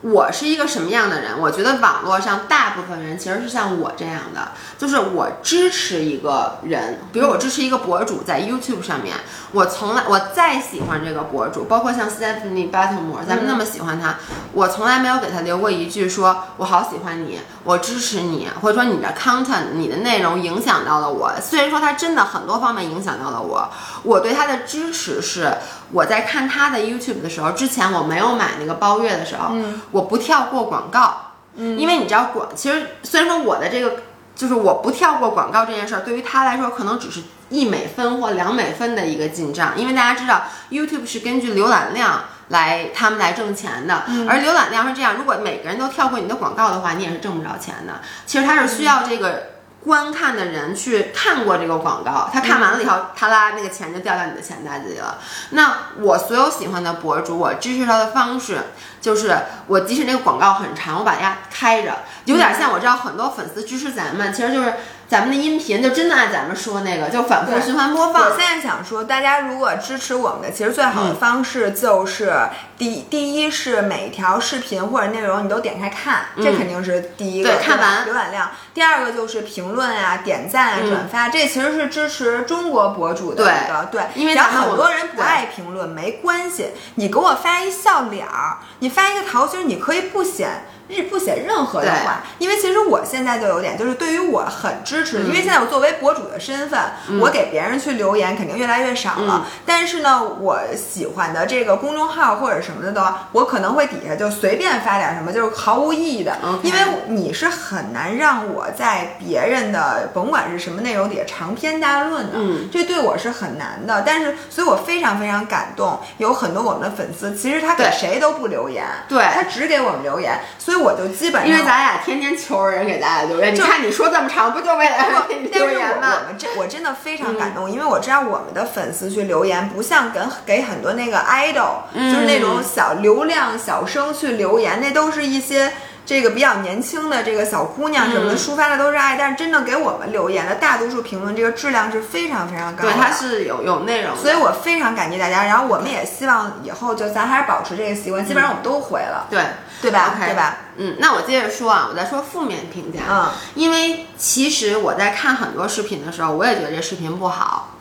我是一个什么样的人？我觉得网络上大部分人其实是像我这样的，就是我支持一个人，比如我支持一个博主在 YouTube 上面，我从来我再喜欢这个博主，包括像 Stephanie Buttermore，咱们那么喜欢他，我从来没有给他留过一句说“我好喜欢你，我支持你”，或者说你的 content、你的内容影响到了我。虽然说他真的很多方面影响到了我，我对他的支持是我在看他的 YouTube 的时候，之前我没有买那个包月的时候。我不跳过广告，嗯，因为你知道广，其实虽然说我的这个就是我不跳过广告这件事儿，对于他来说可能只是一美分或两美分的一个进账，因为大家知道 YouTube 是根据浏览量来他们来挣钱的，而浏览量是这样，如果每个人都跳过你的广告的话，你也是挣不着钱的。其实它是需要这个。观看的人去看过这个广告，他看完了以后，他拉那个钱就掉到你的钱袋子里了。那我所有喜欢的博主，我支持他的方式就是，我即使那个广告很长，我把它开着，有点像我知道很多粉丝支持咱们，其实就是。咱们的音频就真的按咱们说那个，就反复循环播放。我现在想说，大家如果支持我们的，其实最好的方式就是第第一是每条视频或者内容你都点开看，这肯定是第一个。对，看完浏览量。第二个就是评论啊、点赞啊、转发，这其实是支持中国博主的一个对。因为然后很多人不爱评论，没关系，你给我发一笑脸儿，你发一个桃心，你可以不显。日不写任何的话，因为其实我现在就有点，就是对于我很支持，因为现在我作为博主的身份，我给别人去留言肯定越来越少了。但是呢，我喜欢的这个公众号或者什么的都，我可能会底下就随便发点什么，就是毫无意义的。因为你是很难让我在别人的甭管是什么内容底下长篇大论的，这对我是很难的。但是，所以我非常非常感动，有很多我们的粉丝，其实他给谁都不留言，对他只给我们留言，所以。我就基本上，因为咱俩天天求人给咱俩留言，你看你说这么长，不就为了给你 [laughs] 留言吗？我们这我真的非常感动，因为我知道我们的粉丝去留言，不像给给很多那个 idol，就是那种小流量小生去留言，那都是一些。这个比较年轻的这个小姑娘什么的，抒发的都是爱，但是真正给我们留言的大多数评论，这个质量是非常非常高的。对，它是有有内容，所以我非常感激大家。然后我们也希望以后就咱还是保持这个习惯，基本上我们都回了，对对吧？对吧？嗯，那我接着说啊，我在说负面评价，嗯，因为其实我在看很多视频的时候，我也觉得这视频不好。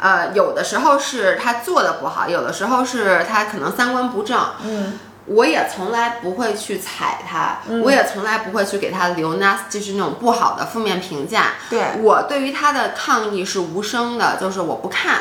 呃，有的时候是他做的不好，有的时候是他可能三观不正，嗯。我也从来不会去踩他，我也从来不会去给他留那，就是那种不好的负面评价。对我对于他的抗议是无声的，就是我不看，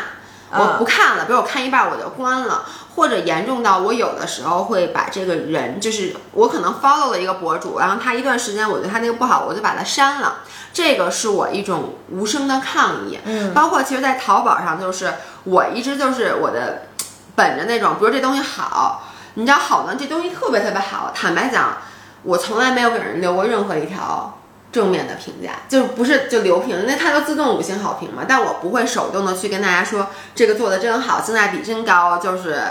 我不看了。比如我看一半我就关了，或者严重到我有的时候会把这个人，就是我可能 follow 了一个博主，然后他一段时间我觉得他那个不好，我就把他删了。这个是我一种无声的抗议。嗯，包括其实，在淘宝上，就是我一直就是我的本着那种，比如这东西好。你知道好的这东西特别特别好，坦白讲，我从来没有给人留过任何一条正面的评价，就不是就留评，那它就自动五星好评嘛。但我不会手动的去跟大家说这个做的真好，性价比真高，就是。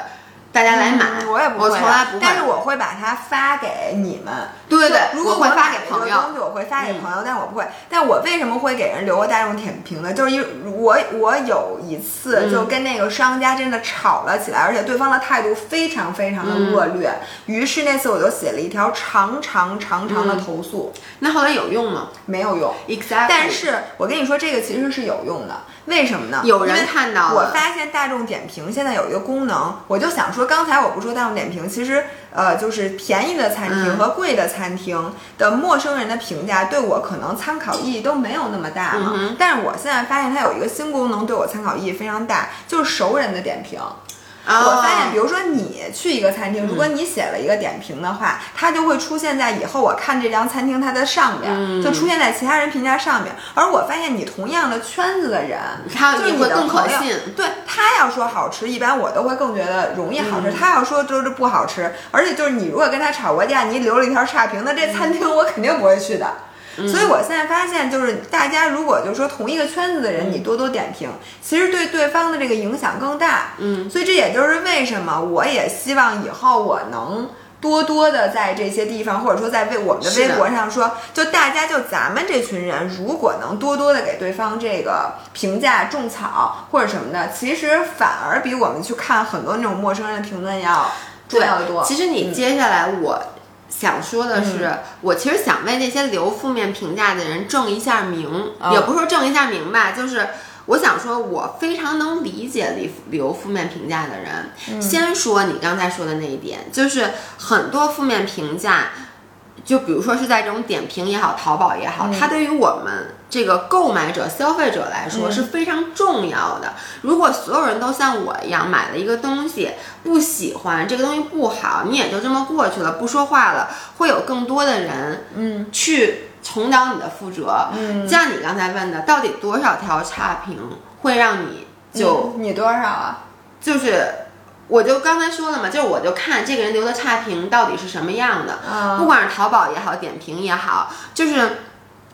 大家来买，我也不会，我从来不会。但是我会把它发给你们。对对对，如果我会发给朋友，东西我会发给朋友，但我不会。但我为什么会给人留个大众点评呢？就是因为我我有一次就跟那个商家真的吵了起来，而且对方的态度非常非常的恶劣。于是那次我就写了一条长长长长的投诉。那后来有用吗？没有用。Exactly。但是我跟你说，这个其实是有用的。为什么呢？有人看到。我发现大众点评现在有一个功能，我就想说，刚才我不说大众点评，其实呃，就是便宜的餐厅和贵的餐厅的陌生人的评价对我可能参考意义都没有那么大嘛。但是我现在发现它有一个新功能，对我参考意义非常大，就是熟人的点评。我发现，比如说你去一个餐厅，如果你写了一个点评的话，它就会出现在以后我看这家餐厅它的上边，就出现在其他人评价上面。而我发现，你同样的圈子的人，他就是你的朋友，对他要说好吃，一般我都会更觉得容易好吃。他要说就是不好吃，而且就是你如果跟他吵过架，你留了一条差评，那这餐厅我肯定不会去的。所以，我现在发现，就是大家如果就是说同一个圈子的人，你多多点评，其实对对方的这个影响更大。嗯，所以这也就是为什么我也希望以后我能多多的在这些地方，或者说在微我们的微博上说，就大家就咱们这群人，如果能多多的给对方这个评价种草或者什么的，其实反而比我们去看很多那种陌生人的评论要重要的多。其实你接下来我。想说的是，我其实想为那些留负面评价的人正一下名，也不是说正一下名吧，就是我想说，我非常能理解留留负面评价的人。先说你刚才说的那一点，就是很多负面评价。就比如说是在这种点评也好，淘宝也好，它对于我们这个购买者、消费者来说是非常重要的。如果所有人都像我一样买了一个东西，不喜欢这个东西不好，你也就这么过去了，不说话了，会有更多的人嗯去重蹈你的覆辙。嗯，像你刚才问的，到底多少条差评会让你就你多少啊？就是。我就刚才说了嘛，就是我就看这个人留的差评到底是什么样的，不管是淘宝也好，点评也好，就是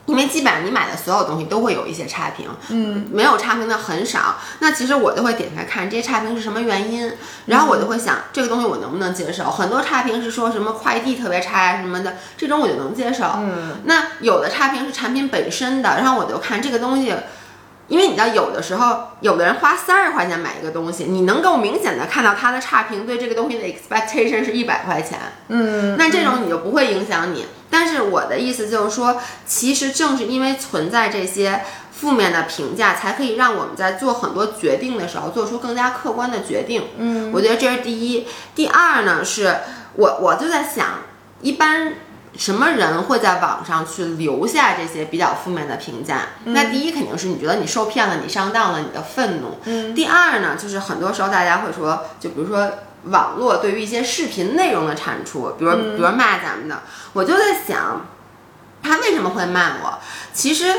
因为基本上你买的所有东西都会有一些差评，嗯，没有差评的很少。那其实我就会点开看这些差评是什么原因，然后我就会想这个东西我能不能接受。很多差评是说什么快递特别差呀什么的，这种我就能接受。嗯，那有的差评是产品本身的，然后我就看这个东西。因为你知道，有的时候，有的人花三十块钱买一个东西，你能够明显的看到他的差评对这个东西的 expectation 是一百块钱，嗯，那这种你就不会影响你。但是我的意思就是说，其实正是因为存在这些负面的评价，才可以让我们在做很多决定的时候做出更加客观的决定。嗯，我觉得这是第一。第二呢，是我我就在想，一般。什么人会在网上去留下这些比较负面的评价？那第一肯定是你觉得你受骗了，你上当了，你的愤怒。嗯。第二呢，就是很多时候大家会说，就比如说网络对于一些视频内容的产出，比如比如骂咱们的，我就在想，他为什么会骂我？其实。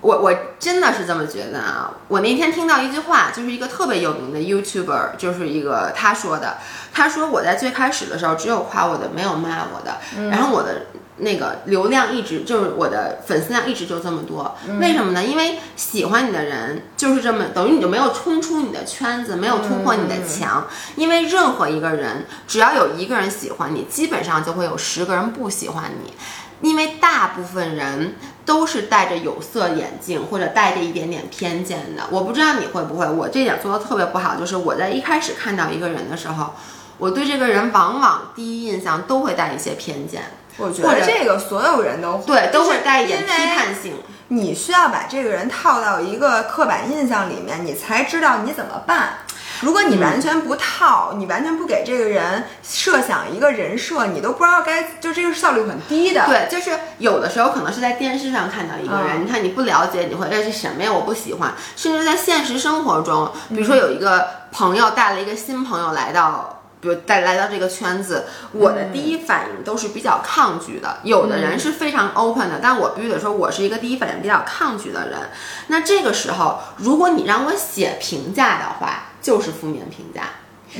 我我真的是这么觉得啊！我那天听到一句话，就是一个特别有名的 YouTuber，就是一个他说的，他说我在最开始的时候只有夸我的，没有骂我的。然后我的那个流量一直就是我的粉丝量一直就这么多，为什么呢？因为喜欢你的人就是这么，等于你就没有冲出你的圈子，没有突破你的墙。因为任何一个人，只要有一个人喜欢你，基本上就会有十个人不喜欢你。因为大部分人都是戴着有色眼镜或者带着一点点偏见的。我不知道你会不会，我这点做的特别不好，就是我在一开始看到一个人的时候。我对这个人往往第一印象都会带一些偏见，我觉得这个所有人都对都会带一点批判性。你需要把这个人套到一个刻板印象里面，你才知道你怎么办。如果你完全不套，你完全不给这个人设想一个人设，你都不知道该就这个效率很低的。对，就是有的时候可能是在电视上看到一个人，你看你不了解，你会哎这什么呀？我不喜欢。甚至在现实生活中，比如说有一个朋友带了一个新朋友来到。比如带来到这个圈子，我的第一反应都是比较抗拒的。有的人是非常 open 的，但我必须得说，我是一个第一反应比较抗拒的人。那这个时候，如果你让我写评价的话，就是负面评价。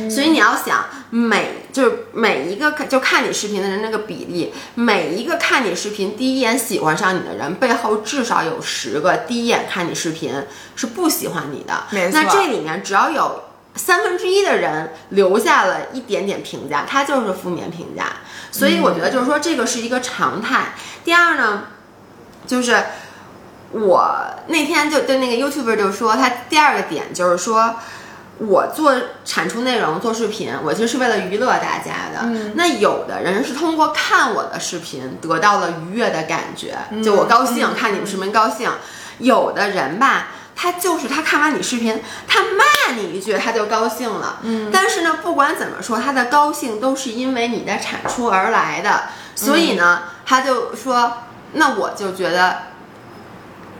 所以你要想，每就是每一个看就看你视频的人那个比例，每一个看你视频第一眼喜欢上你的人，背后至少有十个第一眼看你视频是不喜欢你的。没错。那这里面只要有。三分之一的人留下了一点点评价，他就是负面评价，所以我觉得就是说这个是一个常态。第二呢，就是我那天就对那个 YouTuber 就说，他第二个点就是说，我做产出内容做视频，我其实是为了娱乐大家的。那有的人是通过看我的视频得到了愉悦的感觉，就我高兴看你们视频高兴。有的人吧。他就是他看完你视频，他骂你一句，他就高兴了。嗯，但是呢，不管怎么说，他的高兴都是因为你的产出而来的。所以呢，他就说，那我就觉得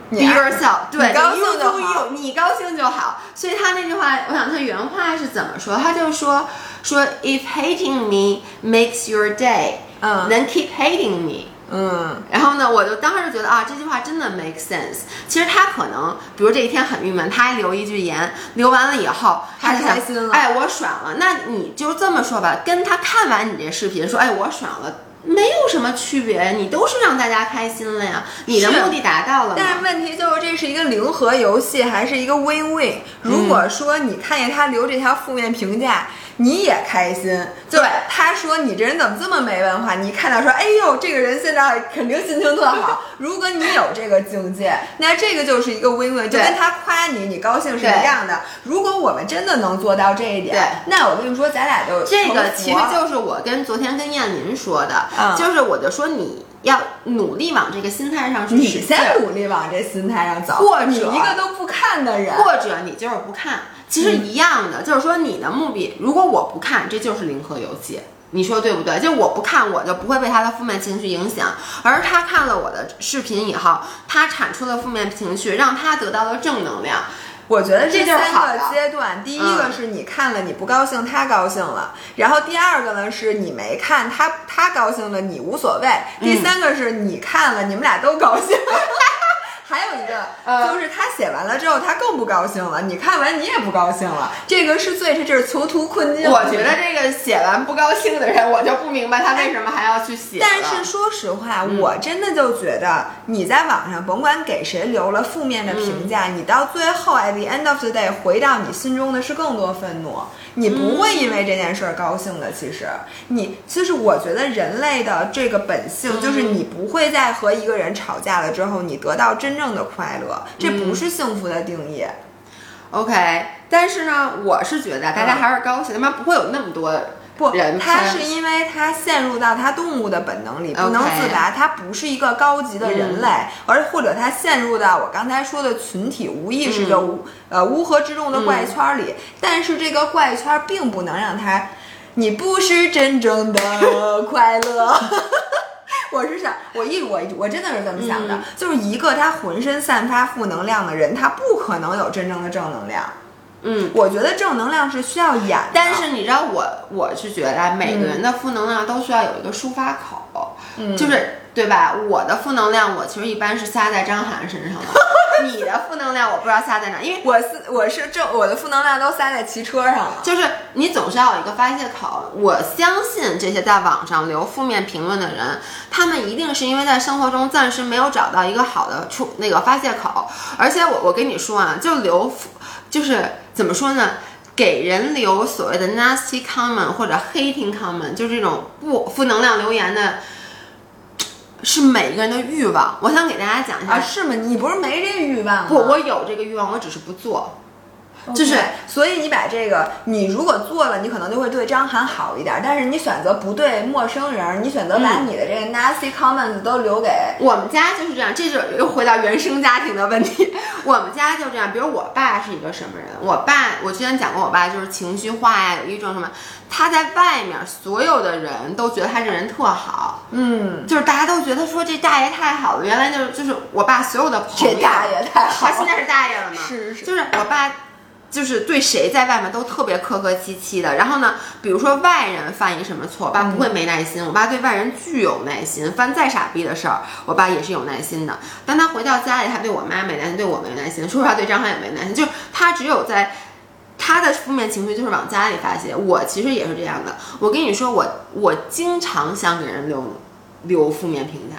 ，be yourself，对，高兴就好，你高兴就好。所以他那句话，我想他原话是怎么说？他就说说，if hating me makes your day，嗯，then keep hating me。嗯，然后呢，我就当时就觉得啊，这句话真的 make sense。其实他可能，比如这一天很郁闷，他还留一句言，留完了以后，他开心了，哎，我爽了。那你就这么说吧，跟他看完你这视频说，哎，我爽了。没有什么区别，你都是让大家开心了呀，你的目的达到了。但是问题就是，这是一个零和游戏，还是一个 win win？如果说你看见他留这条负面评价，你也开心。对，他说你这人怎么这么没文化？你看到说，哎呦，这个人现在肯定心情特好。[laughs] 如果你有这个境界，那这个就是一个 win win，就跟他夸你，你高兴是一样的。如果我们真的能做到这一点，那我跟你说，咱俩就这个其实就是我跟昨天跟燕林说的。就是我就说你要努力往这个心态上去，你先努力往这心态上走，或者一个都不看的人，或者你就是不看，其实一样的，就是说你的目的，如果我不看，这就是零和游戏，你说对不对？就我不看，我就不会被他的负面情绪影响，而他看了我的视频以后，他产出了负面情绪，让他得到了正能量。我觉得这三个阶段，第一个是你看了你不高兴，他高兴了；然后第二个呢是你没看他他高兴了，你无所谓；第三个是你看了，你们俩都高兴。[laughs] 还有一个就是他写完了之后，他更不高兴了。你看完你也不高兴了，这个是最这是囚徒困境。我觉得这个写完不高兴的人，我就不明白他为什么还要去写。但是说实话，我真的就觉得你在网上甭管给谁留了负面的评价，你到最后 at the end of the day 回到你心中的是更多愤怒。你不会因为这件事儿高兴的。其实你其实我觉得人类的这个本性就是你不会在和一个人吵架了之后，你得到真。正的快乐，这不是幸福的定义。OK，但是呢，我是觉得大家还是高兴，他妈不会有那么多不。他是因为他陷入到他动物的本能里不能自拔，他不是一个高级的人类，而或者他陷入到我刚才说的群体无意识的呃乌合之众的怪圈里。但是这个怪圈并不能让他，你不是真正的 [laughs] 快乐。[laughs] 我是想，我一我我真的是这么想的，就是一个他浑身散发负能量的人，他不可能有真正的正能量。嗯，我觉得正能量是需要演，但是你知道我我是觉得每个人的负能量都需要有一个抒发口，就是对吧？我的负能量我其实一般是撒在张涵身上的，[laughs] 你的负能量我不知道撒在哪，因为我是我是正我的负能量都撒在骑车上了。就是你总是要有一个发泄口。我相信这些在网上留负面评论的人，他们一定是因为在生活中暂时没有找到一个好的出那个发泄口。而且我我跟你说啊，就留就是怎么说呢？给人留所谓的 nasty comment 或者 hating comment，就这种不负能量留言的。是每个人的欲望，我想给大家讲一下啊，是吗？你不是没这欲望吗？不，我有这个欲望，我只是不做。就是，所以你把这个，你如果做了，你可能就会对张涵好一点。但是你选择不对陌生人，你选择把你的这个 nasty comments 都留给我们家就是这样。这就又回到原生家庭的问题。[laughs] 我们家就这样。比如我爸是一个什么人？我爸，我之前讲过，我爸就是情绪化呀，有一种什么？他在外面，所有的人都觉得他这人特好。嗯，就是大家都觉得说这大爷太好了。原来就是就是我爸所有的朋友，这大爷太好，他现在是大爷了吗？是是，就是我爸。就是对谁在外面都特别客客气气的，然后呢，比如说外人犯一什么错，我爸不会没耐心，我爸对外人具有耐心，犯再傻逼的事儿，我爸也是有耐心的。当他回到家里，他对我妈没耐心，对我没耐心，说实话对张翰也没耐心，就是他只有在他的负面情绪就是往家里发泄。我其实也是这样的，我跟你说，我我经常想给人留留负面评价，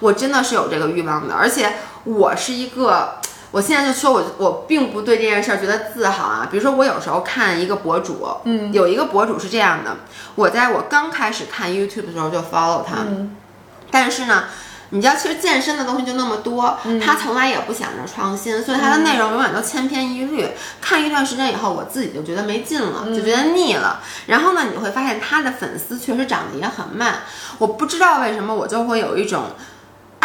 我真的是有这个欲望的，而且我是一个。我现在就说，我我并不对这件事儿觉得自豪啊。比如说，我有时候看一个博主，嗯，有一个博主是这样的。我在我刚开始看 YouTube 的时候就 follow 他，但是呢，你知道，其实健身的东西就那么多，他从来也不想着创新，所以他的内容永远都千篇一律。看一段时间以后，我自己就觉得没劲了，就觉得腻了。然后呢，你会发现他的粉丝确实涨得也很慢。我不知道为什么，我就会有一种。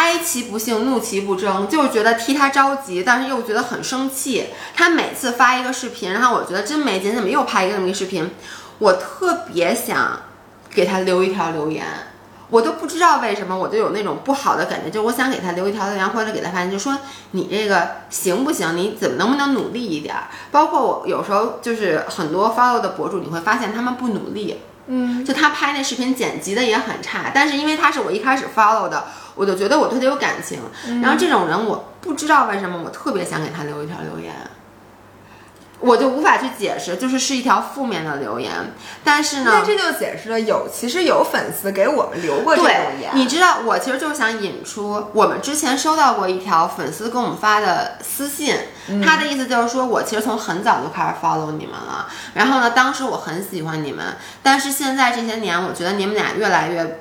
哀其不幸，怒其不争，就是觉得替他着急，但是又觉得很生气。他每次发一个视频，然后我觉得真没劲，怎么又拍一个这么一个视频？我特别想给他留一条留言，我都不知道为什么，我就有那种不好的感觉，就我想给他留一条留言，或者给他发现，就说你这个行不行？你怎么能不能努力一点？包括我有时候就是很多 follow 的博主，你会发现他们不努力。嗯，就他拍那视频剪辑的也很差，但是因为他是我一开始 follow 的，我就觉得我对他有感情。然后这种人，我不知道为什么，我特别想给他留一条留言。我就无法去解释，就是是一条负面的留言，但是呢，那这就解释了有其实有粉丝给我们留过这种言。你知道，我其实就是想引出我们之前收到过一条粉丝给我们发的私信，他的意思就是说我其实从很早就开始 follow 你们了，然后呢，当时我很喜欢你们，但是现在这些年，我觉得你们俩越来越。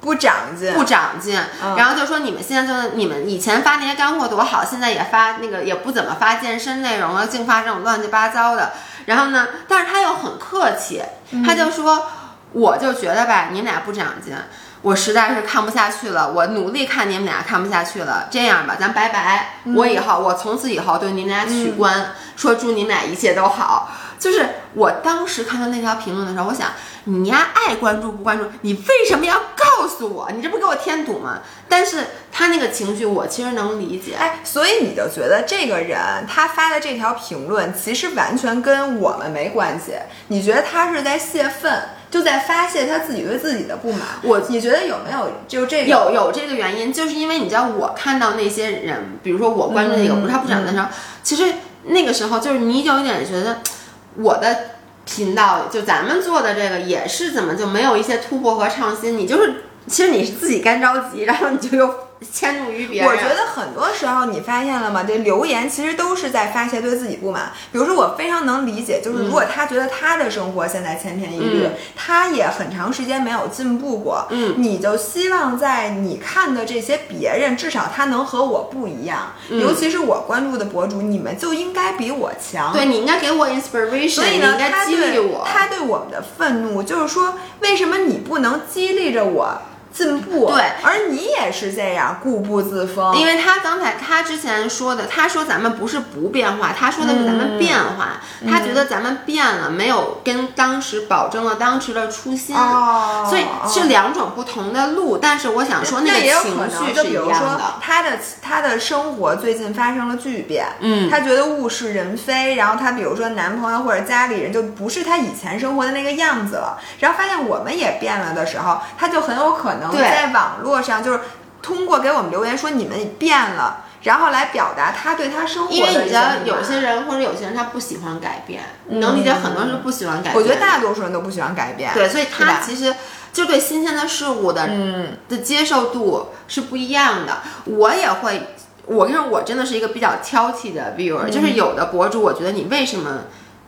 不长进，不长进，然后就说你们现在就是你们以前发那些干货多好，现在也发那个也不怎么发健身内容了，净发这种乱七八糟的。然后呢，但是他又很客气，他就说，我就觉得吧，你们俩不长进，我实在是看不下去了，我努力看你们俩看不下去了，这样吧，咱拜拜，我以后我从此以后对你们俩取关，说祝你们俩一切都好。就是我当时看到那条评论的时候，我想。你呀，爱关注不关注？你为什么要告诉我？你这不给我添堵吗？但是他那个情绪，我其实能理解。哎，所以你就觉得这个人他发的这条评论，其实完全跟我们没关系。你觉得他是在泄愤，就在发泄他自己对自己的不满？我，你觉得有没有就这个？有有这个原因，就是因为你知道，我看到那些人，比如说我关注那个不是他不长的时候，其实那个时候就是你有一点觉得我的。频道就咱们做的这个也是怎么就没有一些突破和创新？你就是其实你是自己干着急，然后你就又。迁怒于别人，我觉得很多时候你发现了吗？这留言其实都是在发泄对自己不满。比如说，我非常能理解，就是如果他觉得他的生活现在千篇一律，他也很长时间没有进步过，嗯，你就希望在你看的这些别人，至少他能和我不一样。尤其是我关注的博主，你们就应该比我强。对你应该给我 inspiration，所以呢，他对他对我们的愤怒就是说，为什么你不能激励着我？进步对，而你也是这样固步自封。因为他刚才他之前说的，他说咱们不是不变化，他说的是咱们变化。他觉得咱们变了，没有跟当时保证了当时的初心，所以是两种不同的路。但是我想说，那个情绪就比如说。他的他的生活最近发生了巨变，嗯，他觉得物是人非，然后他比如说男朋友或者家里人就不是他以前生活的那个样子了，然后发现我们也变了的时候，他就很有可能。能在网络上就是通过给我们留言说你们变了，然后来表达他对他生活的。因为你知道，有些人或者有些人他不喜欢改变，你能理解很多人是不喜欢改变。我觉得大多数人都不喜欢改变。对，所以他其实就对新鲜的事物的嗯的接受度是不一样的。我也会，我跟你说，我真的是一个比较挑剔的 viewer，就是有的博主，我觉得你为什么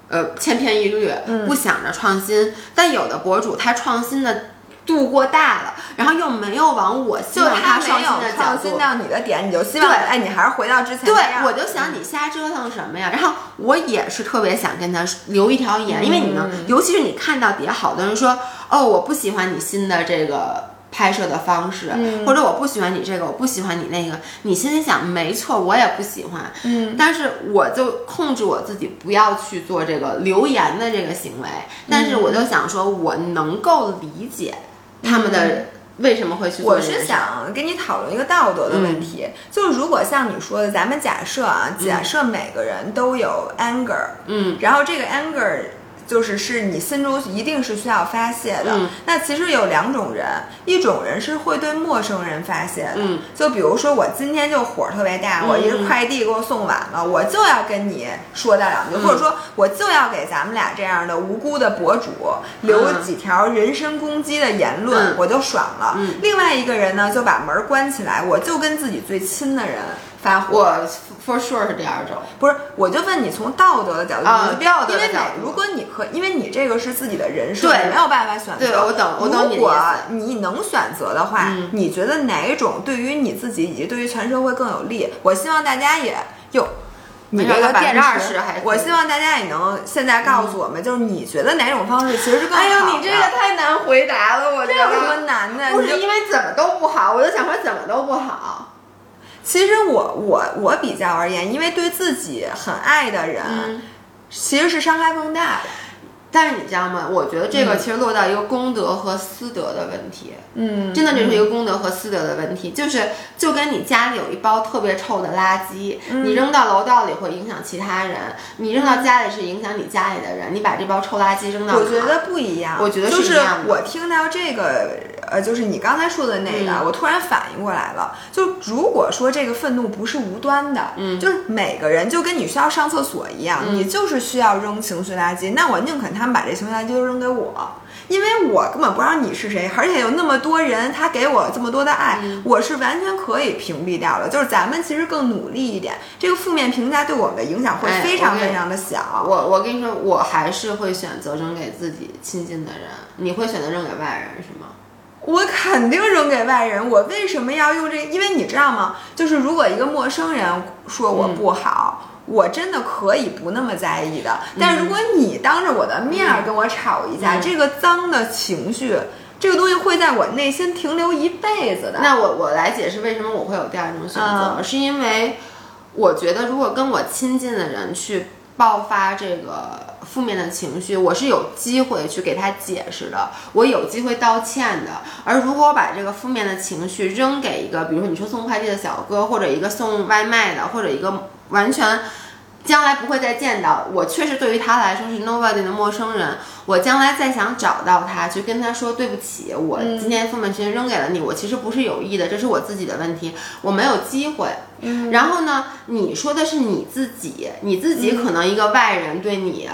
呃千篇一律，不想着创新，但有的博主他创新的。度过大了，然后又没有往我希望他创新的角度到你的点，你就希望哎，你还是回到之前。对，我就想你瞎折腾什么呀？然后我也是特别想跟他留一条言，因为你能，尤其是你看到底下好多人说，哦，我不喜欢你新的这个拍摄的方式，或者我不喜欢你这个，我不喜欢你那个，你心里想，没错，我也不喜欢，嗯，但是我就控制我自己不要去做这个留言的这个行为，但是我就想说，我能够理解。他们的为什么会去？我是想跟你讨论一个道德的问题，就是如果像你说的，咱们假设啊，假设每个人都有 anger，嗯，然后这个 anger。就是是你心中一定是需要发泄的。那其实有两种人，一种人是会对陌生人发泄的。嗯，就比如说我今天就火特别大，我一个快递给我送晚了，我就要跟你说他两句，或者说我就要给咱们俩这样的无辜的博主留几条人身攻击的言论，我就爽了。另外一个人呢，就把门关起来，我就跟自己最亲的人。发火，我 for sure 是第二种，不是，我就问你从道德的角度，啊，道德的角度，如果你可，因为你这个是自己的人生，对没有办法选择。对，我懂，我懂你如果你能选择的话，你觉得哪种对于你自己以及对于全社会更有利？我希望大家也有。你这个电二十，还我希望大家也能现在告诉我们，就是你觉得哪种方式其实是更好？哎呦，你这个太难回答了，我觉得。这有什么难的？不是因为怎么都不好，我就想说怎么都不好。其实我我我比较而言，因为对自己很爱的人，其实是伤害更大的。但是你知道吗？我觉得这个其实落到一个功德和私德的问题。嗯，真的这是一个功德和私德的问题。就是就跟你家里有一包特别臭的垃圾，你扔到楼道里会影响其他人，你扔到家里是影响你家里的人。你把这包臭垃圾扔到，我觉得不一样。我觉得是。我听到这个。呃，就是你刚才说的那个，我突然反应过来了。就如果说这个愤怒不是无端的，嗯，就是每个人就跟你需要上厕所一样，你就是需要扔情绪垃圾。那我宁肯他们把这情绪垃圾都扔给我，因为我根本不知道你是谁，而且有那么多人他给我这么多的爱，我是完全可以屏蔽掉的。就是咱们其实更努力一点，这个负面评价对我们的影响会非常非常的小。我我跟你说，我还是会选择扔给自己亲近的人。你会选择扔给外人是吗？我肯定扔给外人。我为什么要用这？因为你知道吗？就是如果一个陌生人说我不好，我真的可以不那么在意的。但如果你当着我的面儿跟我吵一架，这个脏的情绪，这个东西会在我内心停留一辈子的。那我我来解释为什么我会有第二种选择，是因为我觉得如果跟我亲近的人去爆发这个。负面的情绪，我是有机会去给他解释的，我有机会道歉的。而如果我把这个负面的情绪扔给一个，比如说你说送快递的小哥，或者一个送外卖的，或者一个完全。将来不会再见到我，确实对于他来说是 nobody 的陌生人。我将来再想找到他，去跟他说对不起，我今天负面情绪扔给了你，我其实不是有意的，这是我自己的问题，我没有机会。嗯，然后呢，你说的是你自己，你自己可能一个外人对你，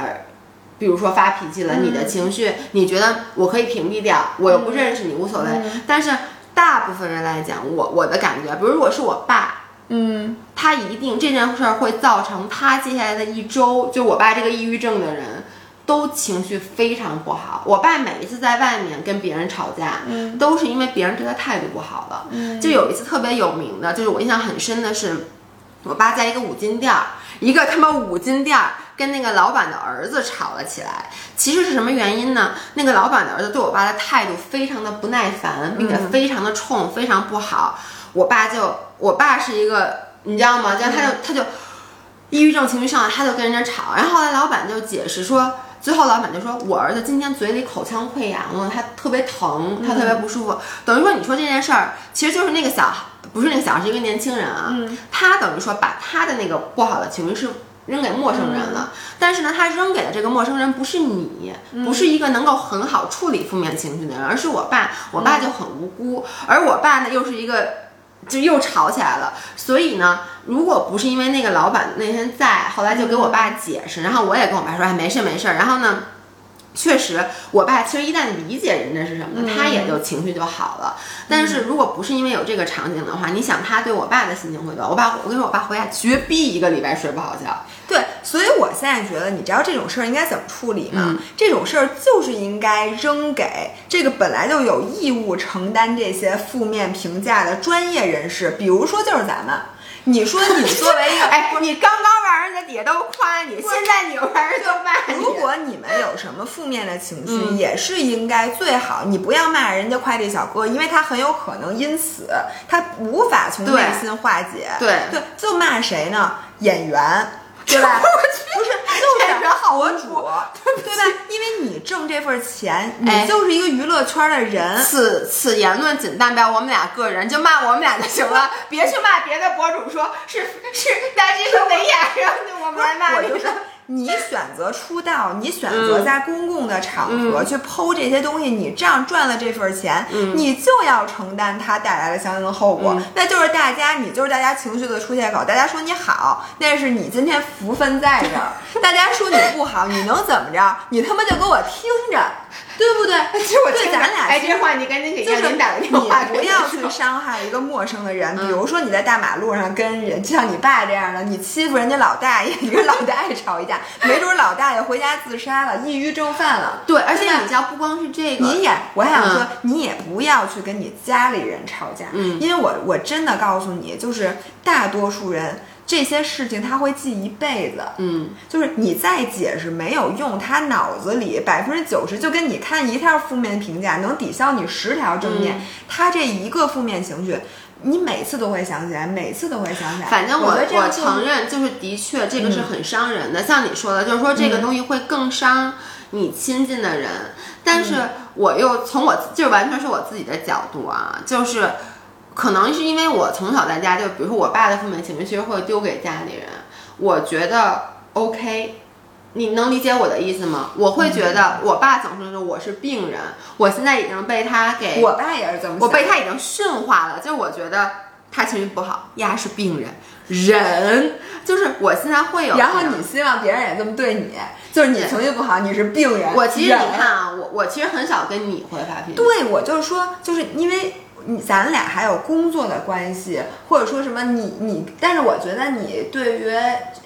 比如说发脾气了，你的情绪，你觉得我可以屏蔽掉，我又不认识你，无所谓。但是大部分人来讲，我我的感觉，比如如果是我爸。嗯，他一定这件事儿会造成他接下来的一周，就我爸这个抑郁症的人，都情绪非常不好。我爸每一次在外面跟别人吵架，嗯，都是因为别人对他态度不好了。嗯，就有一次特别有名的，就是我印象很深的是，我爸在一个五金店儿，一个他妈五金店儿跟那个老板的儿子吵了起来。其实是什么原因呢？那个老板的儿子对我爸的态度非常的不耐烦，并且非常的冲，非常不好。我爸就，我爸是一个，你知道吗？然后他就他就，抑郁症情绪上来，他就跟人家吵。然后后来老板就解释说，最后老板就说，我儿子今天嘴里口腔溃疡了，他特别疼，他特别不舒服。等于说，你说这件事儿，其实就是那个小，不是那个小孩，是一个年轻人啊。他等于说把他的那个不好的情绪是扔给陌生人了。但是呢，他扔给的这个陌生人不是你，不是一个能够很好处理负面情绪的人，而是我爸。我爸就很无辜，而我爸呢又是一个。就又吵起来了。所以呢，如果不是因为那个老板那天在，后来就给我爸解释，然后我也跟我爸说，哎，没事没事。然后呢？确实，我爸其实一旦理解人家是什么，他也就情绪就好了。但是如果不是因为有这个场景的话，你想他对我爸的心情会多？我爸，我跟你说，我爸回家绝逼一个礼拜睡不好觉。对，所以我现在觉得，你知道这种事儿应该怎么处理吗？这种事儿就是应该扔给这个本来就有义务承担这些负面评价的专业人士，比如说就是咱们。你说你作为一个 [laughs] 哎，你刚刚让人家底下都夸你，现在你又让人就骂你。如果你们有什么负面的情绪，也是应该最好你不要骂人家快递小哥，因为他很有可能因此他无法从内心化解。对对，就骂谁呢？演员。对吧？[laughs] 不是，就是博主，[laughs] 对吧？因为你挣这份钱，你就是一个娱乐圈的人。此此言论仅代表我们俩个人，就骂我们俩就行了，[laughs] 别去骂别的博主，说是是大金说没演，上就我们来骂。我就是。你选择出道，你选择在公共的场合去剖这些东西，你这样赚了这份钱，你就要承担它带来的相应的后果。那就是大家，你就是大家情绪的出气口。大家说你好，那是你今天福分在这儿；[laughs] 大家说你不好，你能怎么着？你他妈就给我听着。对不对？[laughs] 其实我对咱俩，哎，这话你赶紧给燕林打个电话。你不要去伤害一个陌生的人，比如说你在大马路上跟人，就像你爸这样的，你欺负人家老大爷，[laughs] 你跟老大爷吵一架，没准老大爷回家自杀了，抑郁症犯了。对，而且你家不光是这个，你也，我还想说，你也不要去跟你家里人吵架，嗯，因为我我真的告诉你，就是大多数人。这些事情他会记一辈子，嗯，就是你再解释没有用，他脑子里百分之九十就跟你看一条负面评价能抵消你十条正面，他这一个负面情绪，你每次都会想起来，每次都会想起来。反正我我承认，就是的确这个是很伤人的，像你说的，就是说这个东西会更伤你亲近的人，但是我又从我就完全是我自己的角度啊，就是。可能是因为我从小在家，就比如说我爸的负面情绪，其实会丢给家里人。我觉得 OK，你能理解我的意思吗？我会觉得我爸总是说我是病人，我现在已经被他给，我爸也是这么，我被他已经驯化了。就是我觉得他情绪不好，呀是病人，人就是我现在会有。然后你希望别人也这么对你，就是你情绪不好，你是病人。我其实你看啊，我我其实很少跟你会发脾气。对，我就是说，就是因为。你咱俩还有工作的关系，或者说什么你你，但是我觉得你对于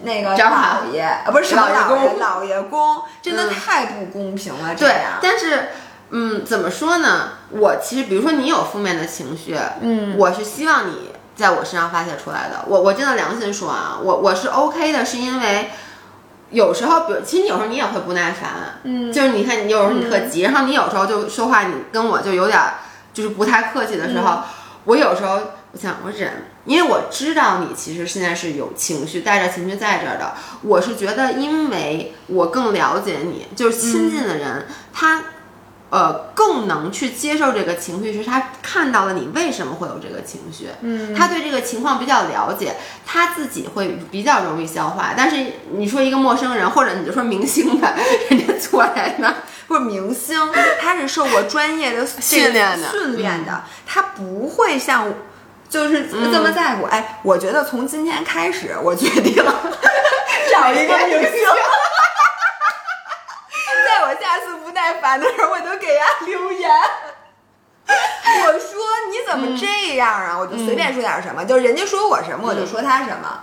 那个老爷啊，不是什么老爷老爷公，真的太不公平了。对，但是嗯，怎么说呢？我其实比如说你有负面的情绪，嗯，我是希望你在我身上发泄出来的。我我真的良心说啊，我我是 OK 的，是因为有时候，比如其实有时候你也会不耐烦，嗯，就是你看你有时候你特急，然后你有时候就说话，你跟我就有点。就是不太客气的时候，我有时候我想我忍，因为我知道你其实现在是有情绪，带着情绪在这儿的。我是觉得，因为我更了解你，就是亲近的人，他呃更能去接受这个情绪，是他看到了你为什么会有这个情绪，嗯，他对这个情况比较了解，他自己会比较容易消化。但是你说一个陌生人，或者你就说明星吧，人家坐在那。不是明星，他是受过专业的 [laughs] 训练的，训练的，他不会像，就是这么在乎。哎，我觉得从今天开始，我决定 [laughs] 找一个明星，在我下次不耐烦的时候，我就给他留言。我说你怎么这样啊？我就随便说点什么，就是人家说我什么，我就说他什么。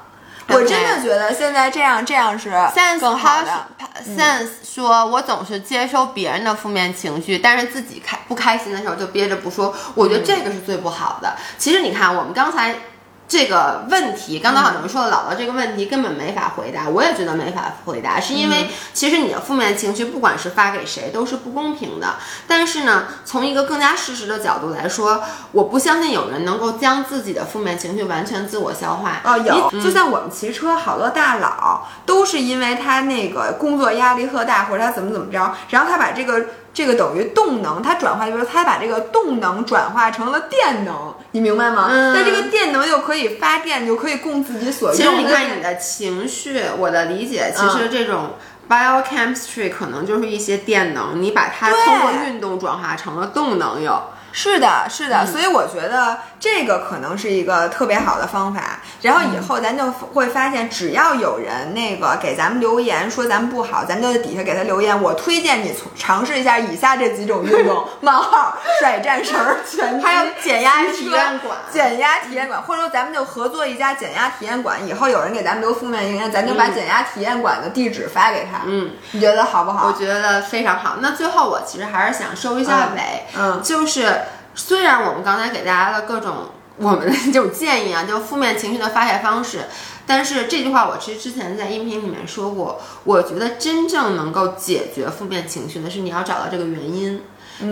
我真的觉得现在这样这样是更好的。Sense 说，我总是接收别人的负面情绪，但是自己开不开心的时候就憋着不说。我觉得这个是最不好的。其实你看，我们刚才。这个问题，刚刚好你们说的，姥姥这个问题根本没法回答，我也觉得没法回答，是因为其实你的负面情绪，不管是发给谁，都是不公平的。但是呢，从一个更加事实的角度来说，我不相信有人能够将自己的负面情绪完全自我消化。哦，有，就像我们骑车，好多大佬都是因为他那个工作压力特大，或者他怎么怎么着，然后他把这个。这个等于动能，它转化就是它把这个动能转化成了电能，你明白吗？那这个电能又可以发电，就可以供自己所用。其实你看你的情绪，我的理解，其实这种 biochemistry 可能就是一些电能，你把它通过运动转化成了动能，有。是的，是的，所以我觉得这个可能是一个特别好的方法。然后以后咱就会发现，只要有人那个给咱们留言说咱们不好，咱们就在底下给他留言。我推荐你从尝试一下以下这几种运动：[laughs] 冒号、甩战绳、拳击，还有减压体验馆、减压体验馆，或者说咱们就合作一家减压体验馆。以后有人给咱们留负面留言，咱就把减压体验馆的地址发给他。嗯，你觉得好不好？我觉得非常好。那最后我其实还是想收一下尾，嗯，就是虽然我们刚才给大家的各种我们的这种建议啊，就负面情绪的发泄方式，但是这句话我其实之前在音频里面说过，我觉得真正能够解决负面情绪的是你要找到这个原因。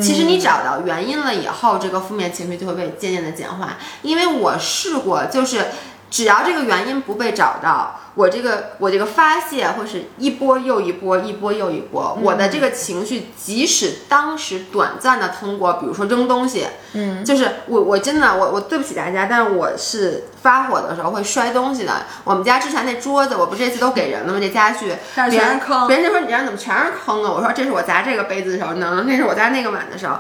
其实你找到原因了以后，这个负面情绪就会被渐渐的简化。因为我试过，就是只要这个原因不被找到。我这个我这个发泄会是一波又一波，一波又一波。我的这个情绪，即使当时短暂的通过，比如说扔东西，嗯，就是我我真的我我对不起大家，但是我是发火的时候会摔东西的。我们家之前那桌子，我不这次都给人了吗？这家具，但别人坑，别人就说你家怎么全是坑啊？我说这是我砸这个杯子的时候能，那是我砸那个碗的时候。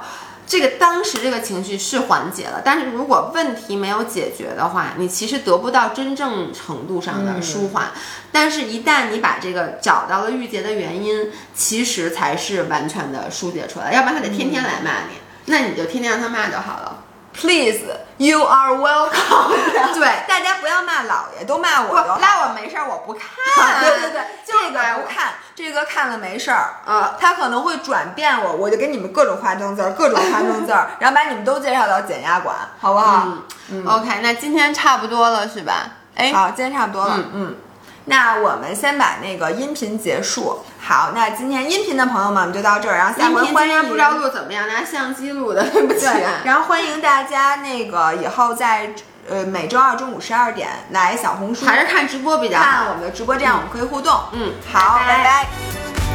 这个当时这个情绪是缓解了，但是如果问题没有解决的话，你其实得不到真正程度上的舒缓。但是，一旦你把这个找到了郁结的原因，其实才是完全的疏解出来。要不然他得天天来骂你，那你就天天让他骂就好了。Please, you are welcome。[laughs] 对，大家不要骂老爷，都骂我。[laughs] 拉我没事儿，我不看。对 [laughs] 对对，这个不看，这个看了没事儿。嗯，他可能会转变我，我就给你们各种花生字儿，各种花生字儿，然后把你们都介绍到减压馆，好不好？嗯。OK，那今天差不多了，是吧？哎，好，今天差不多了。嗯。那我们先把那个音频结束。好，那今天音频的朋友们我们就到这儿，然后下回欢迎不知道录怎么样，拿相机录的，对不起。然后欢迎大家那个以后在呃每周二中午十二点来小红书，还是看直播比较好，看我们的直播，这样我们可以互动。嗯，好，拜拜。